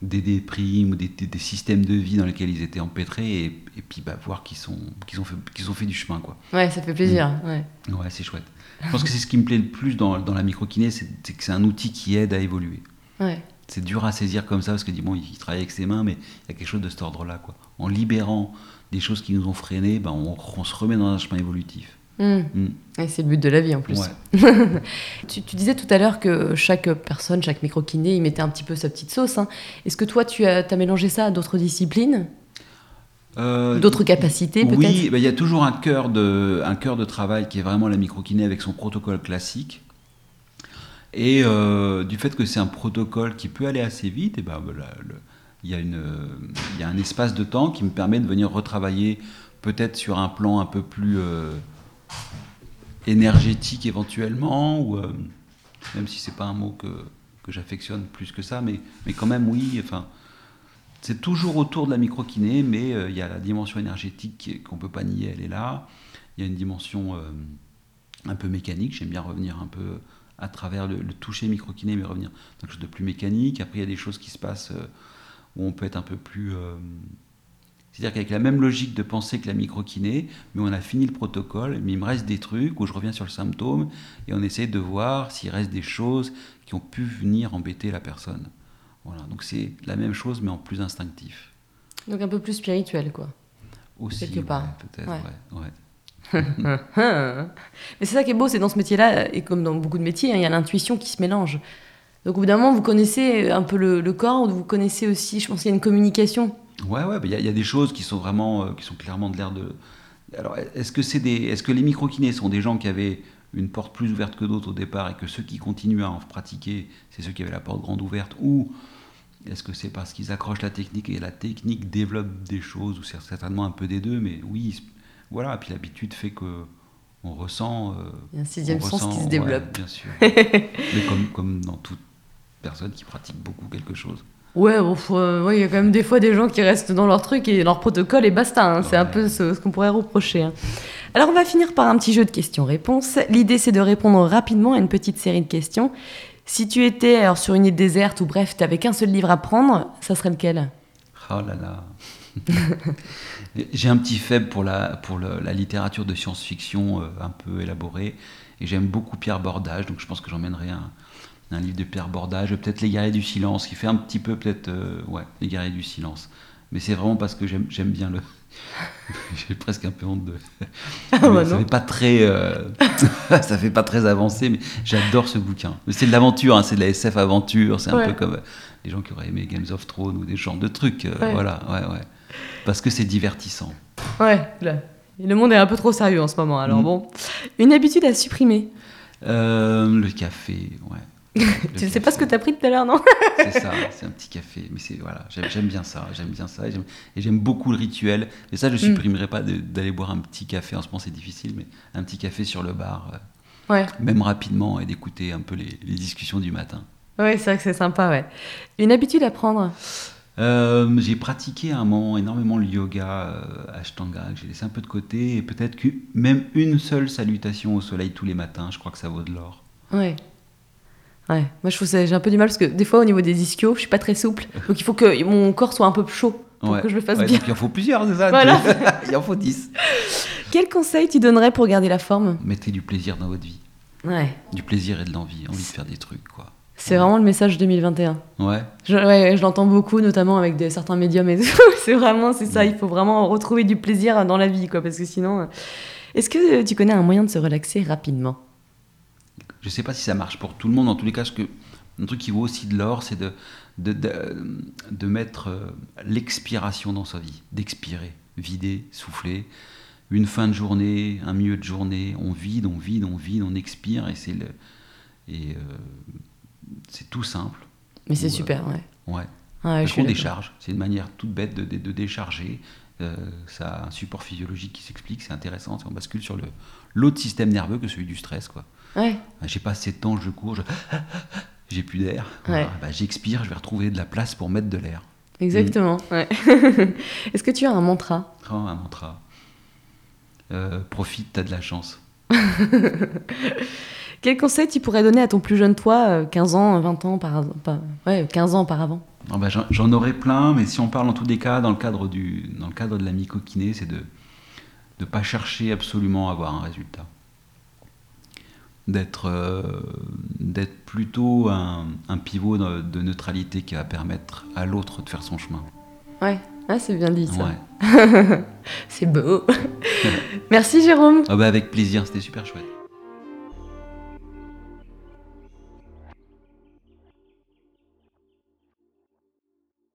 des déprimes ou des, des, systèmes de vie dans lesquels ils étaient empêtrés et, et puis bah, voir qu'ils sont qu'ils ont fait qu'ils ont fait du chemin quoi. Ouais, ça fait plaisir. Mm. Ouais, ouais c'est chouette. Je pense que c'est ce qui me plaît le plus dans, dans la microkiné, c'est que c'est un outil qui aide à évoluer. Ouais. C'est dur à saisir comme ça parce que bon, il travaille avec ses mains, mais il y a quelque chose de cet ordre-là quoi. En libérant des choses qui nous ont freinés, bah, on, on se remet dans un chemin évolutif. Hmm. Hmm. Et c'est le but de la vie en plus. tu, disais tout à l'heure que chaque personne, chaque micro-kiné, il mettait un petit peu sa petite sauce. Hein. Est-ce que toi, tu as, as mélangé ça à d'autres disciplines? Euh, D'autres capacités peut-être? Oui, bah, il y a toujours un cœur, de, un cœur de travail qui est vraiment la micro-kiné avec son protocole classique. Et euh, du fait que c'est un protocole qui peut aller assez vite, et ben, il y, a une, y a un espace de temps qui me permet de venir retravailler peut-être sur un plan un peu plus... Euh, énergétique éventuellement, ou euh, même si c'est pas un mot que, j'affectionne plus que ça, mais, mais quand même oui, enfin, c'est toujours autour de la microkiné, mais euh, il y a la dimension énergétique qu'on peut pas nier, elle est là. Il y a une dimension euh, un peu mécanique, j'aime bien revenir un peu à travers le, toucher microkiné, mais revenir dans quelque chose de plus mécanique. Après, il y a des choses qui se passent où on peut être un peu plus c'est-à-dire qu'avec la même logique de penser que la microkiné, mais on a fini le protocole, mais il me reste des trucs où je reviens sur le symptôme et on essaie de voir s'il reste des choses qui ont pu venir embêter la personne. Voilà, donc c'est la même chose mais en plus instinctif. Donc un peu plus spirituel, quoi. Aussi, quelque part. peut-être, ouais. mais c'est ça qui est beau, c'est dans ce métier-là, et comme dans beaucoup de métiers, hein, il y a l'intuition qui se mélange. Donc au bout d'un moment, vous connaissez un peu le, le corps, vous connaissez aussi, je pense qu'il y a une communication Ouais, ouais, il y, a des choses qui sont vraiment, euh, qui sont clairement de l'air de. Alors, est-ce que c'est des, est-ce que les micro-kinés sont des gens qui avaient une porte plus ouverte que d'autres au départ et que ceux qui continuent à en pratiquer, c'est ceux qui avaient la porte grande ouverte ou est-ce que c'est parce qu'ils accrochent la technique et la technique développe des choses ou c'est certainement un peu des deux, mais oui, voilà. Puis l'habitude fait que on ressent. Euh, Il y a un sixième sens ressent- qui se ouais, développe. bien sûr. Mais comme, comme dans toute personne qui pratique beaucoup quelque chose. Ouais, bon, euh, ouais, il y a quand même des fois des gens qui restent dans leur truc et leur protocole et basta. hein. C'est un peu ce, ce qu'on pourrait reprocher. hein. Alors, on va finir par un petit jeu de questions-réponses. L'idée, c'est de répondre rapidement à une petite série de questions. Si tu étais alors, sur une île déserte ou bref, tu n'avais qu'un seul livre à prendre, ça serait lequel? Oh là là. J'ai un petit faible pour la, pour le- la littérature de science-fiction euh, un peu élaborée. Et j'aime beaucoup Pierre Bordage, donc je pense que j'emmènerai un, un livre de Pierre Bordage, peut-être Les Guerriers du Silence, qui fait un petit peu peut-être. euh, ouais, Les Guerriers du Silence. Mais c'est vraiment parce que j'aime bien le. J'ai presque un peu honte de. Ah bah ça non. fait pas très, euh, ça fait pas très avancé, mais j'adore ce bouquin. C'est de l'aventure, hein, c'est de la SF aventure, c'est un peu comme euh, les gens qui auraient aimé Games of Thrones ou des genres de trucs. euh, Ouais. Voilà, ouais, ouais. Parce que c'est divertissant. Ouais, là. Le monde est un peu trop sérieux en ce moment, alors Mm. bon. Une habitude à supprimer? Euh, le café, ouais. Tu sais pas ce que tu as pris tout à l'heure, non C'est ça, c'est un petit café. Mais c'est voilà, j'aime bien ça, j'aime bien ça, et j'aime- beaucoup le rituel. Et ça, je Mm. supprimerai pas d'aller boire un petit café. En ce moment, c'est difficile, mais un petit café sur le bar, euh, Ouais, même rapidement, et d'écouter un peu les, les discussions du matin. ouais c'est vrai que c'est sympa, ouais. Une habitude à prendre. Euh, j'ai pratiqué à un moment énormément le yoga euh, Ashtanga, que j'ai laissé un peu de côté, et peut-être que même une seule salutation au soleil tous les matins, je crois que ça vaut de l'or. Ouais. Ouais, moi je trouve ça j'ai un peu du mal parce que des fois au niveau des ischios, je suis pas très souple. Donc il faut que mon corps soit un peu chaud pour Ouais. que je le fasse Ouais, bien. donc il en faut plusieurs, c'est ça? Voilà. Il en faut 10. Quel conseil tu donnerais pour garder la forme? Mettez du plaisir dans votre vie. Ouais, Du plaisir et de l'envie, envie de faire des trucs, quoi. c'est vraiment le message 2021. Ouais. Je, ouais, je l'entends beaucoup, notamment avec des, certains médiums et tout. c'est vraiment, c'est ça, il faut vraiment retrouver du plaisir dans la vie, quoi, parce que sinon... euh, Est-ce que tu connais un moyen de se relaxer rapidement? Je sais pas si ça marche pour tout le monde, en tous les cas, ce que, un truc qui vaut aussi de l'or, c'est de, de, de, de mettre euh, l'expiration dans sa vie, d'expirer, vider, souffler. Une fin de journée, un milieu de journée, on vide, on vide, on vide, on expire, et c'est le, et euh, c'est tout simple. Mais c'est Ouais. super, ouais. Ouais. Ouais, Parce qu'on décharge. C'est une manière toute bête de, de- décharger. Euh, ça a un support physiologique qui s'explique, c'est intéressant. On bascule sur l'autre système nerveux que celui du stress. Quoi. Ouais, Ah, J'ai pas assez de temps, je cours, je- j'ai plus d'air. Ouais. Bah, J'expire, je vais retrouver de la place pour mettre de l'air. exactement. ouais. Est-ce que tu as un mantra? Oh, un mantra. Euh, profite, t'as de la chance. Quel conseil tu pourrais donner à ton plus jeune toi, euh, 15 ans, 20 ans, par, ouais, 15 ans auparavant? Ah bah, J'en aurais plein, mais si on parle en tous les cas, dans le cadre, du, dans le cadre de la mycokinée, c'est de ne pas chercher absolument à avoir un résultat. D'être euh, d'être plutôt un, un pivot de, de neutralité qui va permettre à l'autre de faire son chemin. Ouais, ah, c'est bien dit ça. Ouais. C'est beau. Merci Jérôme. Ah bah, avec plaisir, c'était super chouette.